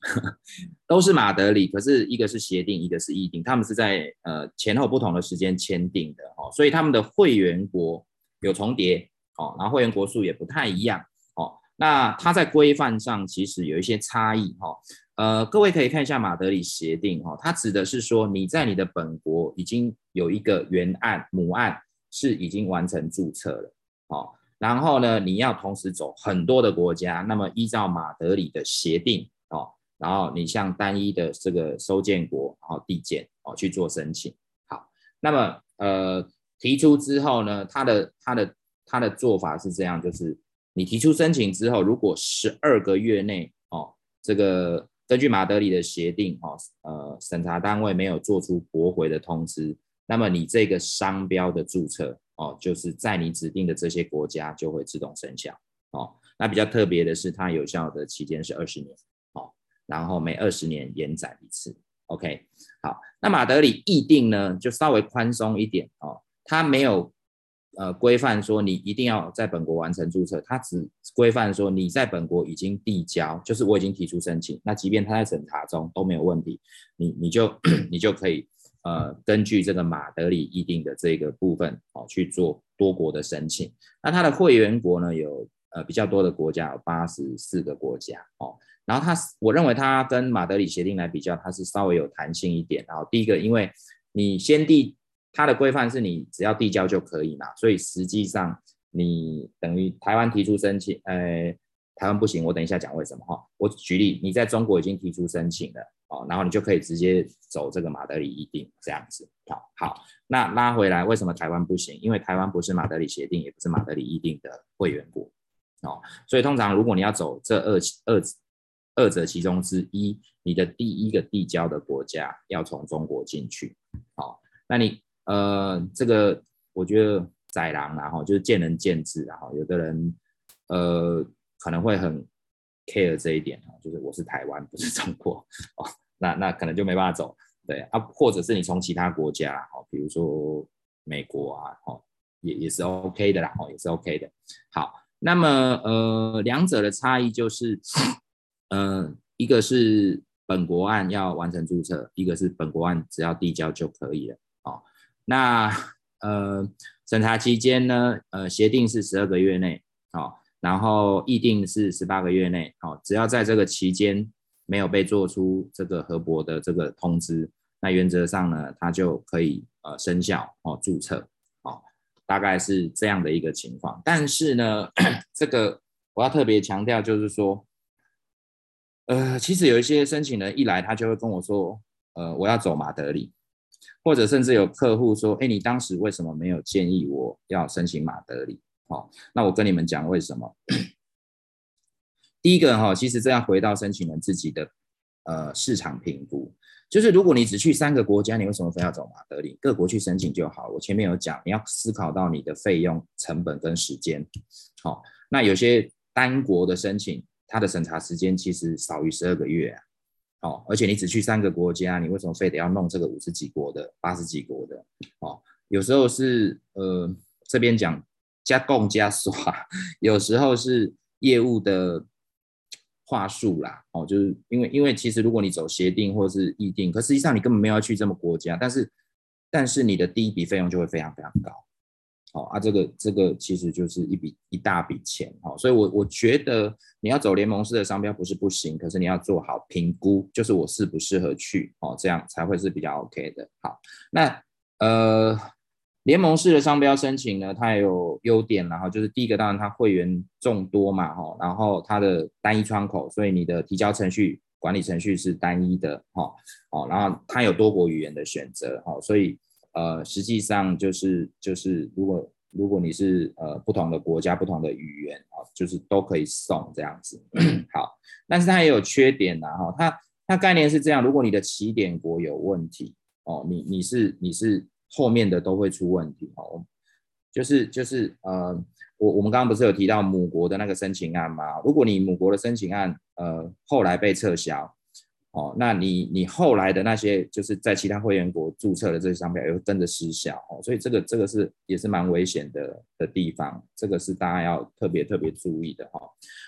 都是马德里，可是一个是协定，一个是议定，他们是在呃前后不同的时间签订的哦，所以他们的会员国有重叠哦，然后会员国数也不太一样哦。那它在规范上其实有一些差异哈。呃，各位可以看一下马德里协定哈，它指的是说你在你的本国已经有一个原案母案是已经完成注册了，哦，然后呢，你要同时走很多的国家，那么依照马德里的协定哦，然后你向单一的这个收件国然后递件哦去做申请，好，那么呃提出之后呢，它的它的它的做法是这样，就是。你提出申请之后，如果十二个月内哦，这个根据马德里的协定哦，呃，审查单位没有做出驳回的通知，那么你这个商标的注册哦，就是在你指定的这些国家就会自动生效哦。那比较特别的是，它有效的期间是二十年哦，然后每二十年延展一次。OK，好，那马德里议定呢，就稍微宽松一点哦，它没有。呃，规范说你一定要在本国完成注册，它只规范说你在本国已经递交，就是我已经提出申请，那即便他在审查中都没有问题，你你就 你就可以呃根据这个马德里议定的这个部分哦去做多国的申请。那它的会员国呢有呃比较多的国家，有八十四个国家哦。然后它我认为它跟马德里协定来比较，它是稍微有弹性一点。然后第一个，因为你先递。它的规范是你只要递交就可以嘛，所以实际上你等于台湾提出申请，呃，台湾不行，我等一下讲为什么哈。我举例，你在中国已经提出申请了哦，然后你就可以直接走这个马德里议定这样子。好，好，那拉回来，为什么台湾不行？因为台湾不是马德里协定，也不是马德里议定的会员国哦，所以通常如果你要走这二二二者其中之一，你的第一个递交的国家要从中国进去，好，那你。呃，这个我觉得宰狼然后就是见仁见智，然后有的人呃可能会很 care 这一点啊，就是我是台湾不是中国哦，那那可能就没办法走，对啊，或者是你从其他国家哦，比如说美国啊，哦也也是 OK 的啦，哦也是 OK 的。好，那么呃两者的差异就是，嗯、一个是本国案要完成注册，一个是本国案只要递交就可以了。那呃，审查期间呢，呃，协定是十二个月内，哦，然后议定是十八个月内，哦，只要在这个期间没有被做出这个核驳的这个通知，那原则上呢，它就可以呃生效哦，注册，哦，大概是这样的一个情况。但是呢，这个我要特别强调，就是说，呃，其实有一些申请人一来，他就会跟我说，呃，我要走马德里。或者甚至有客户说：“哎，你当时为什么没有建议我要申请马德里？”哦，那我跟你们讲为什么。第一个哈，其实这样回到申请人自己的呃市场评估，就是如果你只去三个国家，你为什么非要走马德里？各国去申请就好。我前面有讲，你要思考到你的费用、成本跟时间。好，那有些单国的申请，它的审查时间其实少于十二个月。哦，而且你只去三个国家，你为什么非得要弄这个五十几国的、八十几国的？哦，有时候是呃这边讲加共加耍，有时候是业务的话术啦。哦，就是因为因为其实如果你走协定或是议定，可实际上你根本没有要去这么国家，但是但是你的第一笔费用就会非常非常高。哦啊，这个这个其实就是一笔一大笔钱，哦，所以我我觉得你要走联盟式的商标不是不行，可是你要做好评估，就是我适不适合去，哦，这样才会是比较 OK 的。好，那呃联盟式的商标申请呢，它也有优点，然后就是第一个当然它会员众多嘛，哈，然后它的单一窗口，所以你的提交程序管理程序是单一的，哈，哦，然后它有多国语言的选择，哈，所以。呃，实际上就是就是，如果如果你是呃不同的国家、不同的语言啊，就是都可以送这样子。好，但是它也有缺点呐，哈，它它概念是这样，如果你的起点国有问题哦，你你是你是后面的都会出问题哦，就是就是呃，我我们刚刚不是有提到母国的那个申请案吗？如果你母国的申请案呃后来被撤销。哦，那你你后来的那些就是在其他会员国注册的这些商标也会跟着失效哦，所以这个这个是也是蛮危险的的地方，这个是大家要特别特别注意的哈。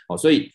哦，所以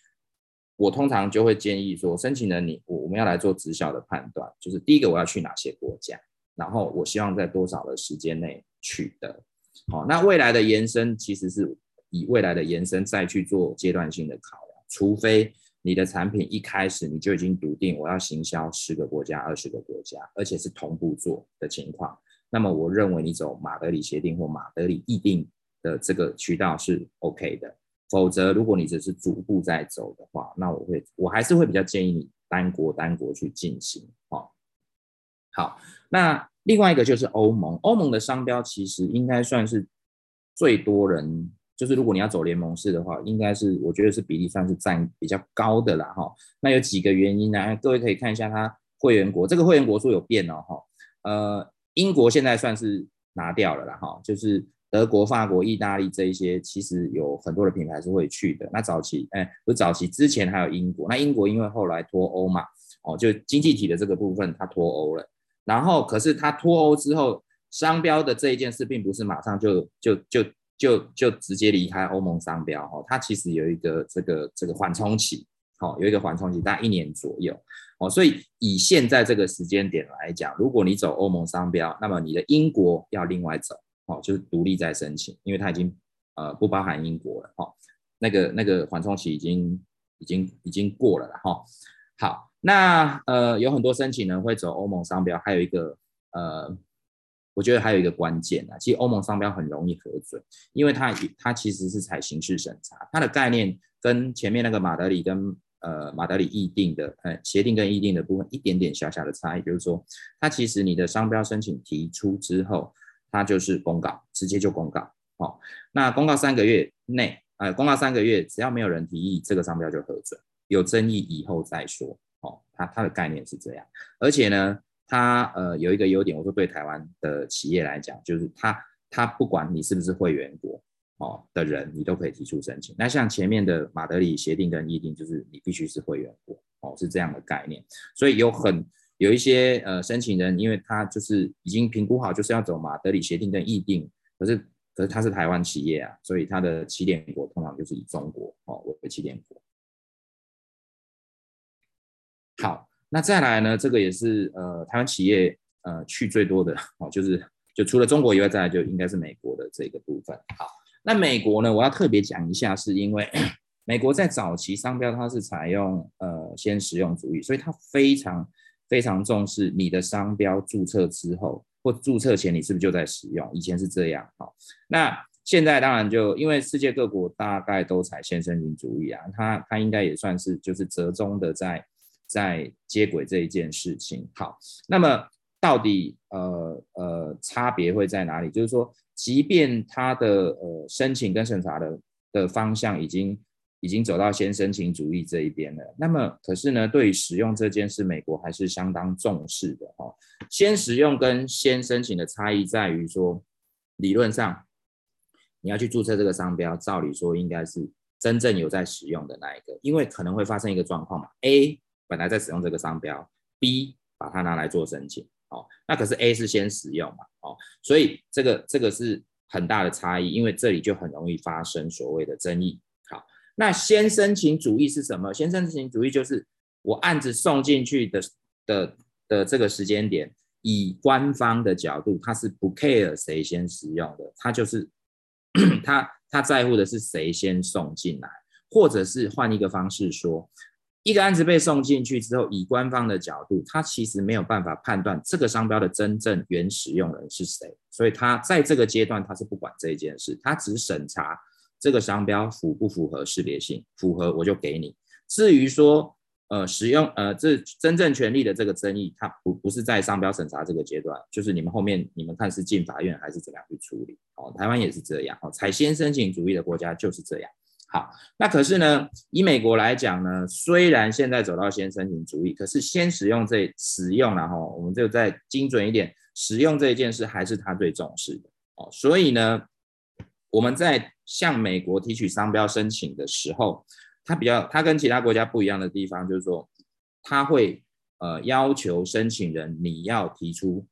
我通常就会建议说，申请人你我我们要来做直销的判断，就是第一个我要去哪些国家，然后我希望在多少的时间内取得。好，那未来的延伸其实是。以未来的延伸再去做阶段性的考量，除非你的产品一开始你就已经笃定我要行销十个国家、二十个国家，而且是同步做的情况，那么我认为你走马德里协定或马德里议定的这个渠道是 OK 的。否则，如果你只是逐步在走的话，那我会我还是会比较建议你单国单国去进行。哦，好，那另外一个就是欧盟，欧盟的商标其实应该算是最多人，就是如果你要走联盟式的话，应该是我觉得是比例算是占比较高的啦。哈，那有几个原因呢？各位可以看一下它会员国，这个会员国数有变哦。哈，呃，英国现在算是拿掉了啦。哈，就是。德国、法国、意大利这一些，其实有很多的品牌是会去的。那早期，哎，不是早期，之前还有英国。那英国因为后来脱欧嘛，哦，就经济体的这个部分它脱欧了。然后，可是它脱欧之后，商标的这一件事，并不是马上就就就就就直接离开欧盟商标哦。它其实有一个这个这个缓冲期，哦，有一个缓冲期，大概一年左右哦。所以以现在这个时间点来讲，如果你走欧盟商标，那么你的英国要另外走。哦，就是独立再申请，因为它已经呃不包含英国了哈、那个那个缓冲期已经已经已经过了了哈、好，那呃有很多申请人会走欧盟商标，还有一个呃，我觉得还有一个关键啊，其实欧盟商标很容易核准，因为它它其实是采形式审查，它的概念跟前面那个马德里跟呃马德里议定的呃协定跟议定的部分一点点小小的差异，就是说它其实你的商标申请提出之后。它就是公告，直接就公告。哦，那公告三个月内，呃，公告三个月，只要没有人提议，这个商标就核准。有争议以后再说。哦，它它的概念是这样。而且呢，它呃有一个优点，我说对台湾的企业来讲，就是它它不管你是不是会员国哦的人，你都可以提出申请。那像前面的马德里协定跟议定，就是你必须是会员国哦，是这样的概念。所以有很。有一些呃申请人，因为他就是已经评估好，就是要走马德里协定跟议定，可是可是他是台湾企业啊，所以他的起点国通常就是以中国哦为起点国。好，那再来呢，这个也是呃台湾企业呃去最多的哦，就是就除了中国以外，再来就应该是美国的这个部分。好，那美国呢，我要特别讲一下，是因为美国在早期商标它是采用呃先实用主义，所以它非常。非常重视你的商标注册之后或注册前，你是不是就在使用？以前是这样，好，那现在当然就因为世界各国大概都采先申请主义啊，它它应该也算是就是折中的在在接轨这一件事情。好，那么到底呃呃差别会在哪里？就是说，即便它的呃申请跟审查的的方向已经。已经走到先申请主义这一边了。那么，可是呢，对于使用这件事，美国还是相当重视的哈。先使用跟先申请的差异在于说，理论上你要去注册这个商标，照理说应该是真正有在使用的那一个，因为可能会发生一个状况嘛。A 本来在使用这个商标，B 把它拿来做申请，哦，那可是 A 是先使用嘛，哦，所以这个这个是很大的差异，因为这里就很容易发生所谓的争议。好那先申请主义是什么？先申请主义就是我案子送进去的的的这个时间点，以官方的角度，他是不 care 谁先使用的，他就是 他他在乎的是谁先送进来，或者是换一个方式说，一个案子被送进去之后，以官方的角度，他其实没有办法判断这个商标的真正原使用人是谁，所以他在这个阶段他是不管这一件事，他只审查。这个商标符不符合识别性？符合我就给你。至于说，呃，使用呃这真正权利的这个争议，它不不是在商标审查这个阶段，就是你们后面你们看是进法院还是怎么样去处理？哦，台湾也是这样，哦，采先申请主义的国家就是这样。好，那可是呢，以美国来讲呢，虽然现在走到先申请主义，可是先使用这使用然后我们就再精准一点，使用这一件事还是他最重视的。哦，所以呢。我们在向美国提取商标申请的时候，它比较，它跟其他国家不一样的地方就是说，它会呃要求申请人你要提出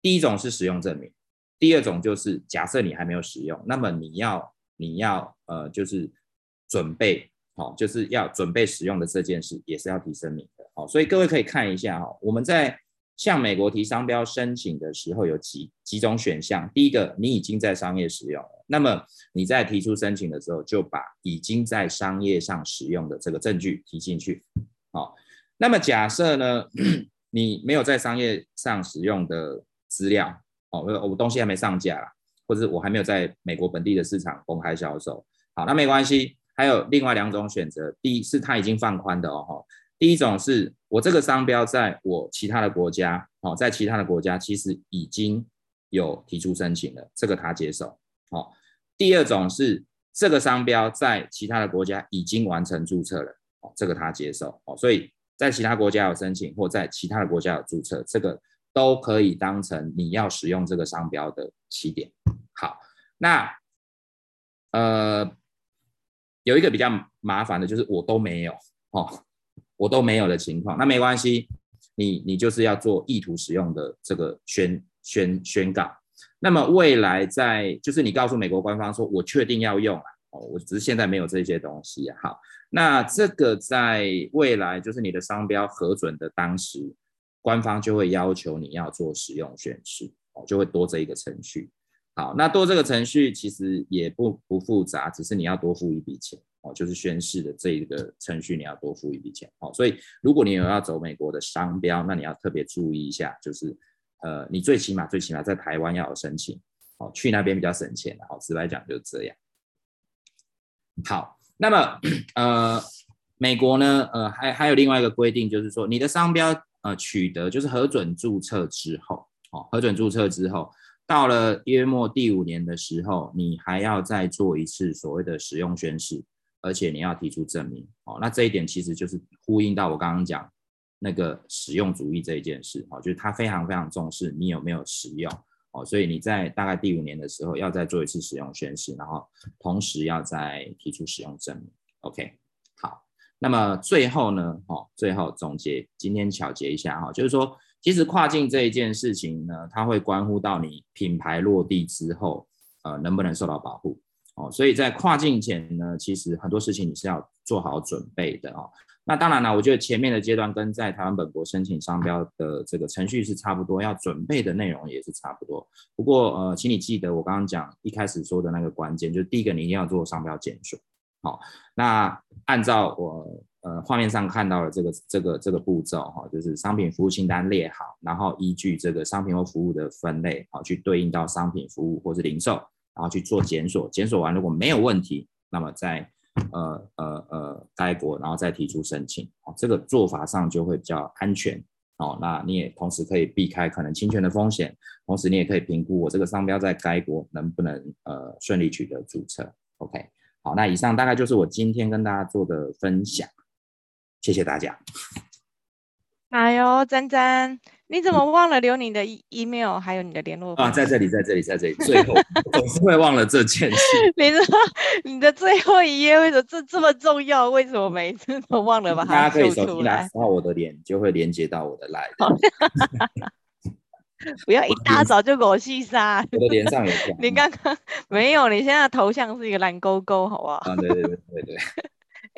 第一种是使用证明，第二种就是假设你还没有使用，那么你要你要呃就是准备好，就是要准备使用的这件事也是要提声明的。好，所以各位可以看一下哈，我们在向美国提商标申请的时候有几几种选项。第一个，你已经在商业使用了，那么你在提出申请的时候就把已经在商业上使用的这个证据提进去。好，那么假设呢，你没有在商业上使用的资料，哦，我东西还没上架啦，或者我还没有在美国本地的市场公开销售。好，那没关系。还有另外两种选择，第一是它已经放宽的哦，第一种是我这个商标在我其他的国家，哦，在其他的国家其实已经有提出申请了，这个他接受。好，第二种是这个商标在其他的国家已经完成注册了，哦，这个他接受。哦，所以在其他国家有申请或在其他的国家有注册，这个都可以当成你要使用这个商标的起点。好，那呃。有一个比较麻烦的，就是我都没有哦，我都没有的情况，那没关系，你你就是要做意图使用的这个宣宣宣告。那么未来在就是你告诉美国官方说，我确定要用啊，哦，我只是现在没有这些东西啊。好，那这个在未来就是你的商标核准的当时，官方就会要求你要做使用宣示哦，就会多这一个程序。好，那多这个程序其实也不不复杂，只是你要多付一笔钱哦，就是宣誓的这一个程序你要多付一笔钱哦。所以如果你有要走美国的商标，那你要特别注意一下，就是呃，你最起码最起码在台湾要有申请哦，去那边比较省钱哦。直白讲就是这样。好，那么呃，美国呢，呃，还还有另外一个规定，就是说你的商标呃取得就是核准注册之后哦，核准注册之后。到了约末第五年的时候，你还要再做一次所谓的使用宣誓，而且你要提出证明。哦，那这一点其实就是呼应到我刚刚讲那个使用主义这一件事。哦，就是他非常非常重视你有没有使用。哦，所以你在大概第五年的时候要再做一次使用宣誓，然后同时要再提出使用证明。OK，好，那么最后呢，哦，最后总结，今天巧结一下哈，就是说。其实跨境这一件事情呢，它会关乎到你品牌落地之后，呃，能不能受到保护哦。所以在跨境前呢，其实很多事情你是要做好准备的哦。那当然了，我觉得前面的阶段跟在台湾本国申请商标的这个程序是差不多，要准备的内容也是差不多。不过呃，请你记得我刚刚讲一开始说的那个关键，就是第一个你一定要做商标检索。好，那按照我。呃，画面上看到了这个这个这个步骤哈，就是商品服务清单列好，然后依据这个商品或服务的分类，好去对应到商品、服务或是零售，然后去做检索，检索完如果没有问题，那么在呃呃呃该国，然后再提出申请，哦，这个做法上就会比较安全哦。那你也同时可以避开可能侵权的风险，同时你也可以评估我这个商标在该国能不能呃顺利取得注册。OK，好，那以上大概就是我今天跟大家做的分享。谢谢大家。哎呦，詹詹，你怎么忘了留你的 email，还有你的联络啊？在这里，在这里，在这里。最后 总是会忘了这件事。你说你的最后一页为什么这这么重要？为什么每次都忘了把它大家可以手机来，然后我的脸就会连接到我的 line。不要一大早就给我细沙。我的脸上有。你刚刚没有，你现在的头像是一个蓝勾勾，好不好？啊，对对对对对。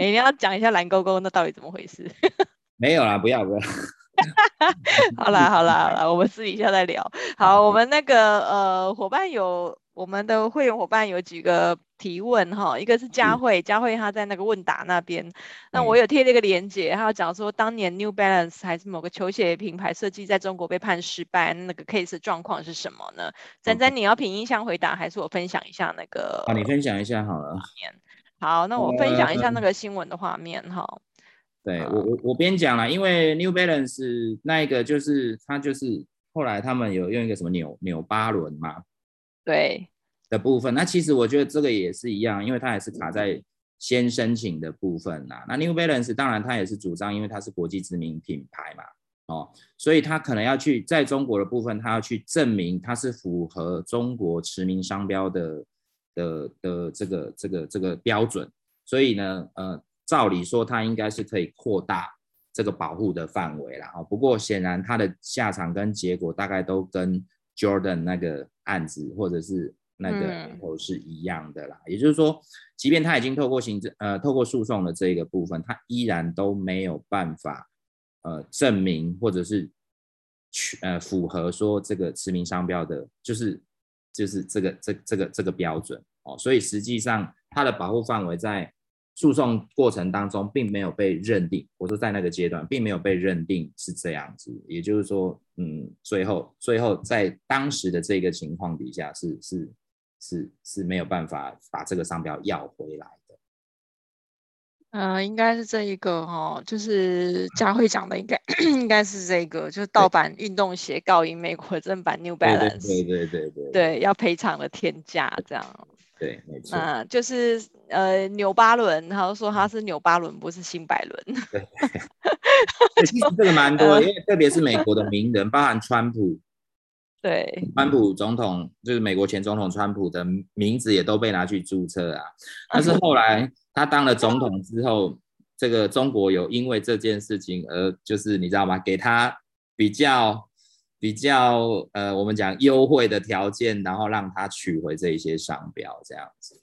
哎，你要讲一下蓝勾勾，那到底怎么回事？没有啦，不要不要。好啦好啦好啦，我们私底下再聊。好，我们那个呃伙伴有我们的会员伙伴有几个提问哈，一个是佳慧，佳慧她在那个问答那边，那我有贴了一个链接，她有讲说当年 New Balance 还是某个球鞋品牌设计在中国被判失败，那个 case 状况是什么呢？展展，你要凭印象回答，还是我分享一下那个？啊，你分享一下好了。好，那我分享一下那个新闻的画面哈、呃。对我我我边讲了，因为 New Balance 那一个就是它就是后来他们有用一个什么纽纽巴伦嘛，对的部分。那其实我觉得这个也是一样，因为它也是卡在先申请的部分呐。那 New Balance 当然它也是主张，因为它是国际知名品牌嘛，哦，所以它可能要去在中国的部分，它要去证明它是符合中国驰名商标的。的的这个这个这个标准，所以呢，呃，照理说它应该是可以扩大这个保护的范围了啊。不过显然它的下场跟结果大概都跟 Jordan 那个案子或者是那个头是一样的啦。嗯。也就是说，即便他已经透过行政呃透过诉讼的这个部分，他依然都没有办法呃证明或者是去呃符合说这个驰名商标的，就是就是这个这这个这个标准哦，所以实际上它的保护范围在诉讼过程当中并没有被认定，我说在那个阶段并没有被认定是这样子，也就是说，嗯，最后最后在当时的这个情况底下是是是是没有办法把这个商标要回来。嗯、呃，应该是这一个哈、哦，就是佳慧讲的应该 应该是这个，就是盗版运动鞋告赢美国正版 New Balance，对对对对对，对，要赔偿的天价这样。对，没错。嗯，就是呃，纽巴伦，他就说他是纽巴伦，不是新百伦。对，其实这个蛮多的，因为特别是美国的名人，包含川普。对，川普总统就是美国前总统川普的名字也都被拿去注册啊。但是后来他当了总统之后，这个中国有因为这件事情而就是你知道吗？给他比较比较呃，我们讲优惠的条件，然后让他取回这一些商标这样子。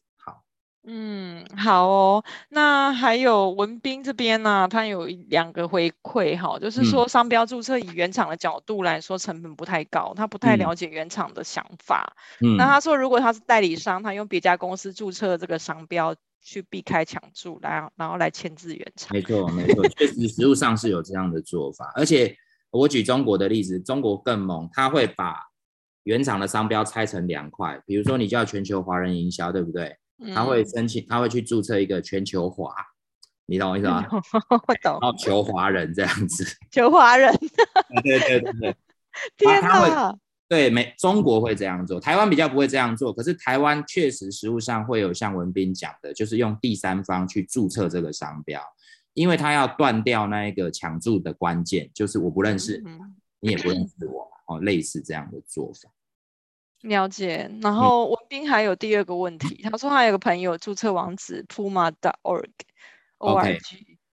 嗯，好哦。那还有文斌这边呢、啊，他有两个回馈哈，就是说商标注册以原厂的角度来说，成本不太高，他不太了解原厂的想法。嗯，那他说如果他是代理商，他用别家公司注册这个商标去避开抢注，来然后来签字原厂。没错，没错，确实实物上是有这样的做法。而且我举中国的例子，中国更猛，他会把原厂的商标拆成两块，比如说你叫全球华人营销，对不对？他会申请，他会去注册一个全球华，你懂我意思吗？我懂。然后求华人这样子。求华人。对对对对。天哪！他会，对，美中国会这样做，台湾比较不会这样做。可是台湾确实实务上会有像文斌讲的，就是用第三方去注册这个商标，因为他要断掉那一个抢注的关键，就是我不认识你，你也不认识我，哦，类似这样的做法。了解，然后文斌还有第二个问题，嗯、他说他有个朋友注册网址 puma.org，org，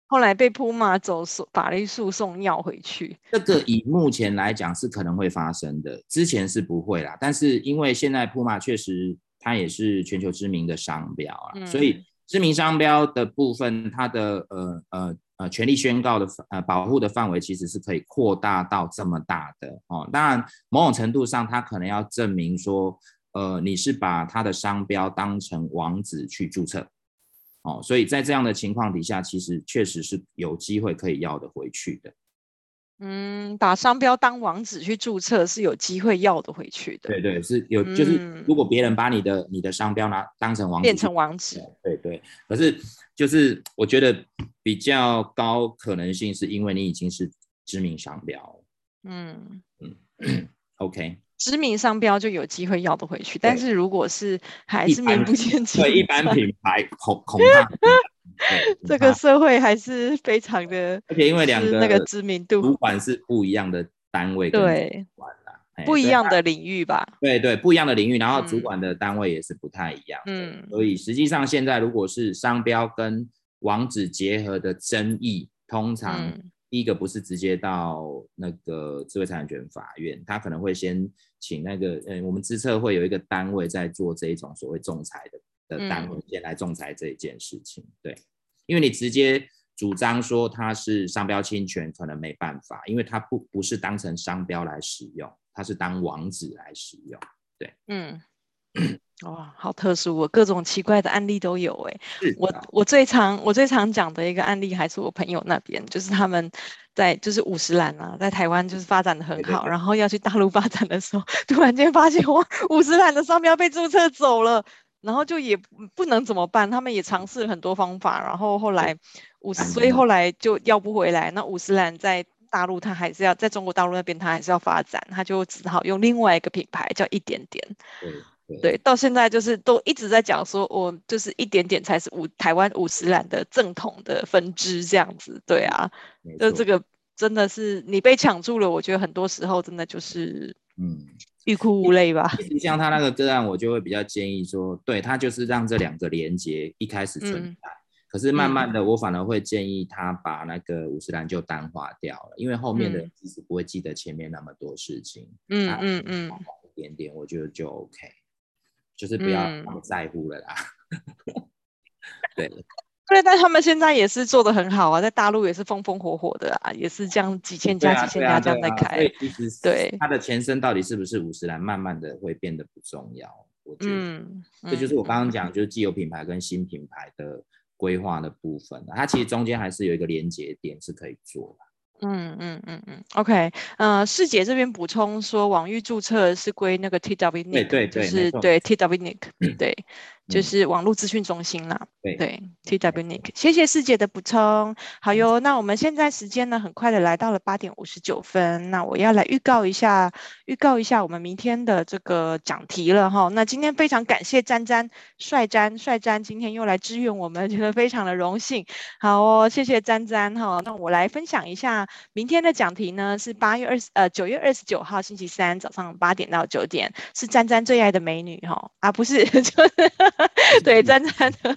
后来被 Puma 走诉法律诉讼要回去。这个以目前来讲是可能会发生的，之前是不会啦。但是因为现在 Puma 确实它也是全球知名的商标啊，嗯、所以知名商标的部分，它的呃呃。呃，权利宣告的呃保护的范围其实是可以扩大到这么大的哦。当然，某种程度上，他可能要证明说，呃，你是把他的商标当成网址去注册，哦，所以在这样的情况底下，其实确实是有机会可以要得回去的。嗯，把商标当网址去注册是有机会要的回去的。对对，是有，就是如果别人把你的你的商标拿当成网址，变成网址，对对。可是就是我觉得比较高可能性是因为你已经是知名商标。嗯嗯，OK。知名商标就有机会要得回去，但是如果是还是名不见经传，对一般品牌恐恐怕。这个社会还是非常的，而且因为两个那个知名度主管是不一样的单位，对，不一样的领域吧？对对，不一样的领域，然后主管的单位也是不太一样，嗯，所以实际上现在如果是商标跟网址结合的争议，通常第一个不是直接到那个智慧财产权法院，他可能会先请那个，嗯，我们资策会有一个单位在做这一种所谓仲裁的。的单位先来仲裁这一件事情，嗯、对，因为你直接主张说它是商标侵权，可能没办法，因为它不不是当成商标来使用，它是当网址来使用，对，嗯，哇，好特殊我，各种奇怪的案例都有哎，我我最常我最常讲的一个案例还是我朋友那边，就是他们在就是五十岚啊，在台湾就是发展的很好，对对对，然后要去大陆发展的时候，突然间发现哇，五十岚的商标被注册走了。然后就也不能怎么办，他们也尝试了很多方法，然后后来五十，所以后来就要不回来。那五十岚在大陆，他还是要在中国大陆那边，他还是要发展，他就只好用另外一个品牌叫一点点。对，对，对，到现在就是都一直在讲说，我就是一点点才是五台湾五十岚的正统的分支这样子。对啊，就这个真的是你被抢注了，我觉得很多时候真的就是嗯。欲哭无泪吧。像他那个个案，我就会比较建议说，对他就是让这两个连接一开始存在，嗯、可是慢慢的，我反而会建议他把那个五十岚就淡化掉了，因为后面的人其实不会记得前面那么多事情。嗯嗯嗯，一点点，我觉得就 OK，就是不要那么在乎了啦。嗯、对。对，但他们现在也是做的很好啊，在大陆也是风风火火的啊，也是这样几千家、几千家这样在开。所以其实对它的前身到底是不是五十岚，慢慢的会变得不重要。我觉得，嗯，这就是我刚刚讲，就是既有品牌跟新品牌的规划的部分，它其实中间还是有一个连接点是可以做的。嗯嗯嗯嗯，OK，呃，世姐这边补充说，网域注册是归那个 TWNIC，对对对，就是对 TWNIC，对。就是网络资讯中心啦，对对，TWNIC，谢谢师姐的补充。好哟，那我们现在时间呢，很快的来到了八点五十九分，那我要来预告一下，预告一下我们明天的这个讲题了哈。那今天非常感谢詹詹帅詹帅詹今天又来支援我们，觉得非常的荣幸。好哦，谢谢詹詹哈。那我来分享一下明天的讲题呢，是八月二十呃九月二十九号星期三早上八点到九点，是詹詹最爱的美女哈啊不是 就是。对，詹詹的，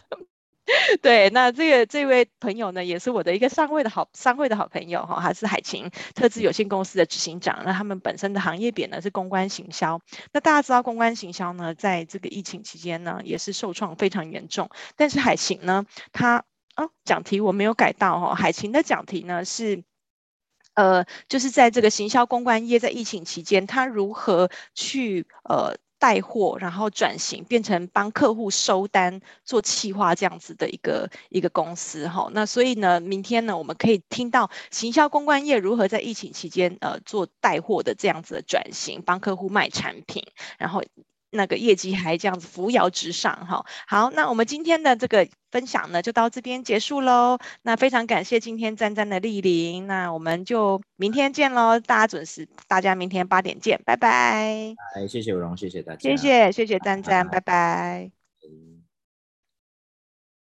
对，那这个这位朋友呢，也是我的一个商会的好商会的好朋友哈，他是海晴特资有限公司的执行长。那他们本身的行业别呢是公关行销。那大家知道公关行销呢，在这个疫情期间呢，也是受创非常严重。但是海晴呢，他哦讲题我没有改到哈，海晴的讲题呢是，呃，就是在这个行销公关业在疫情期间，他如何去呃。带货，然后转型变成帮客户收单、做企划这样子的一个一个公司哈。那所以呢，明天呢，我们可以听到行销公关业如何在疫情期间呃做带货的这样子的转型，帮客户卖产品，然后。那个业绩还这样子扶摇直上哈，好，那我们今天的这个分享呢，就到这边结束喽。那非常感谢今天詹詹的莅临，那我们就明天见喽，大家准时，大家明天八点见，拜拜。哎，谢谢伟荣，谢谢大家，谢谢谢谢詹詹，拜拜。拜拜。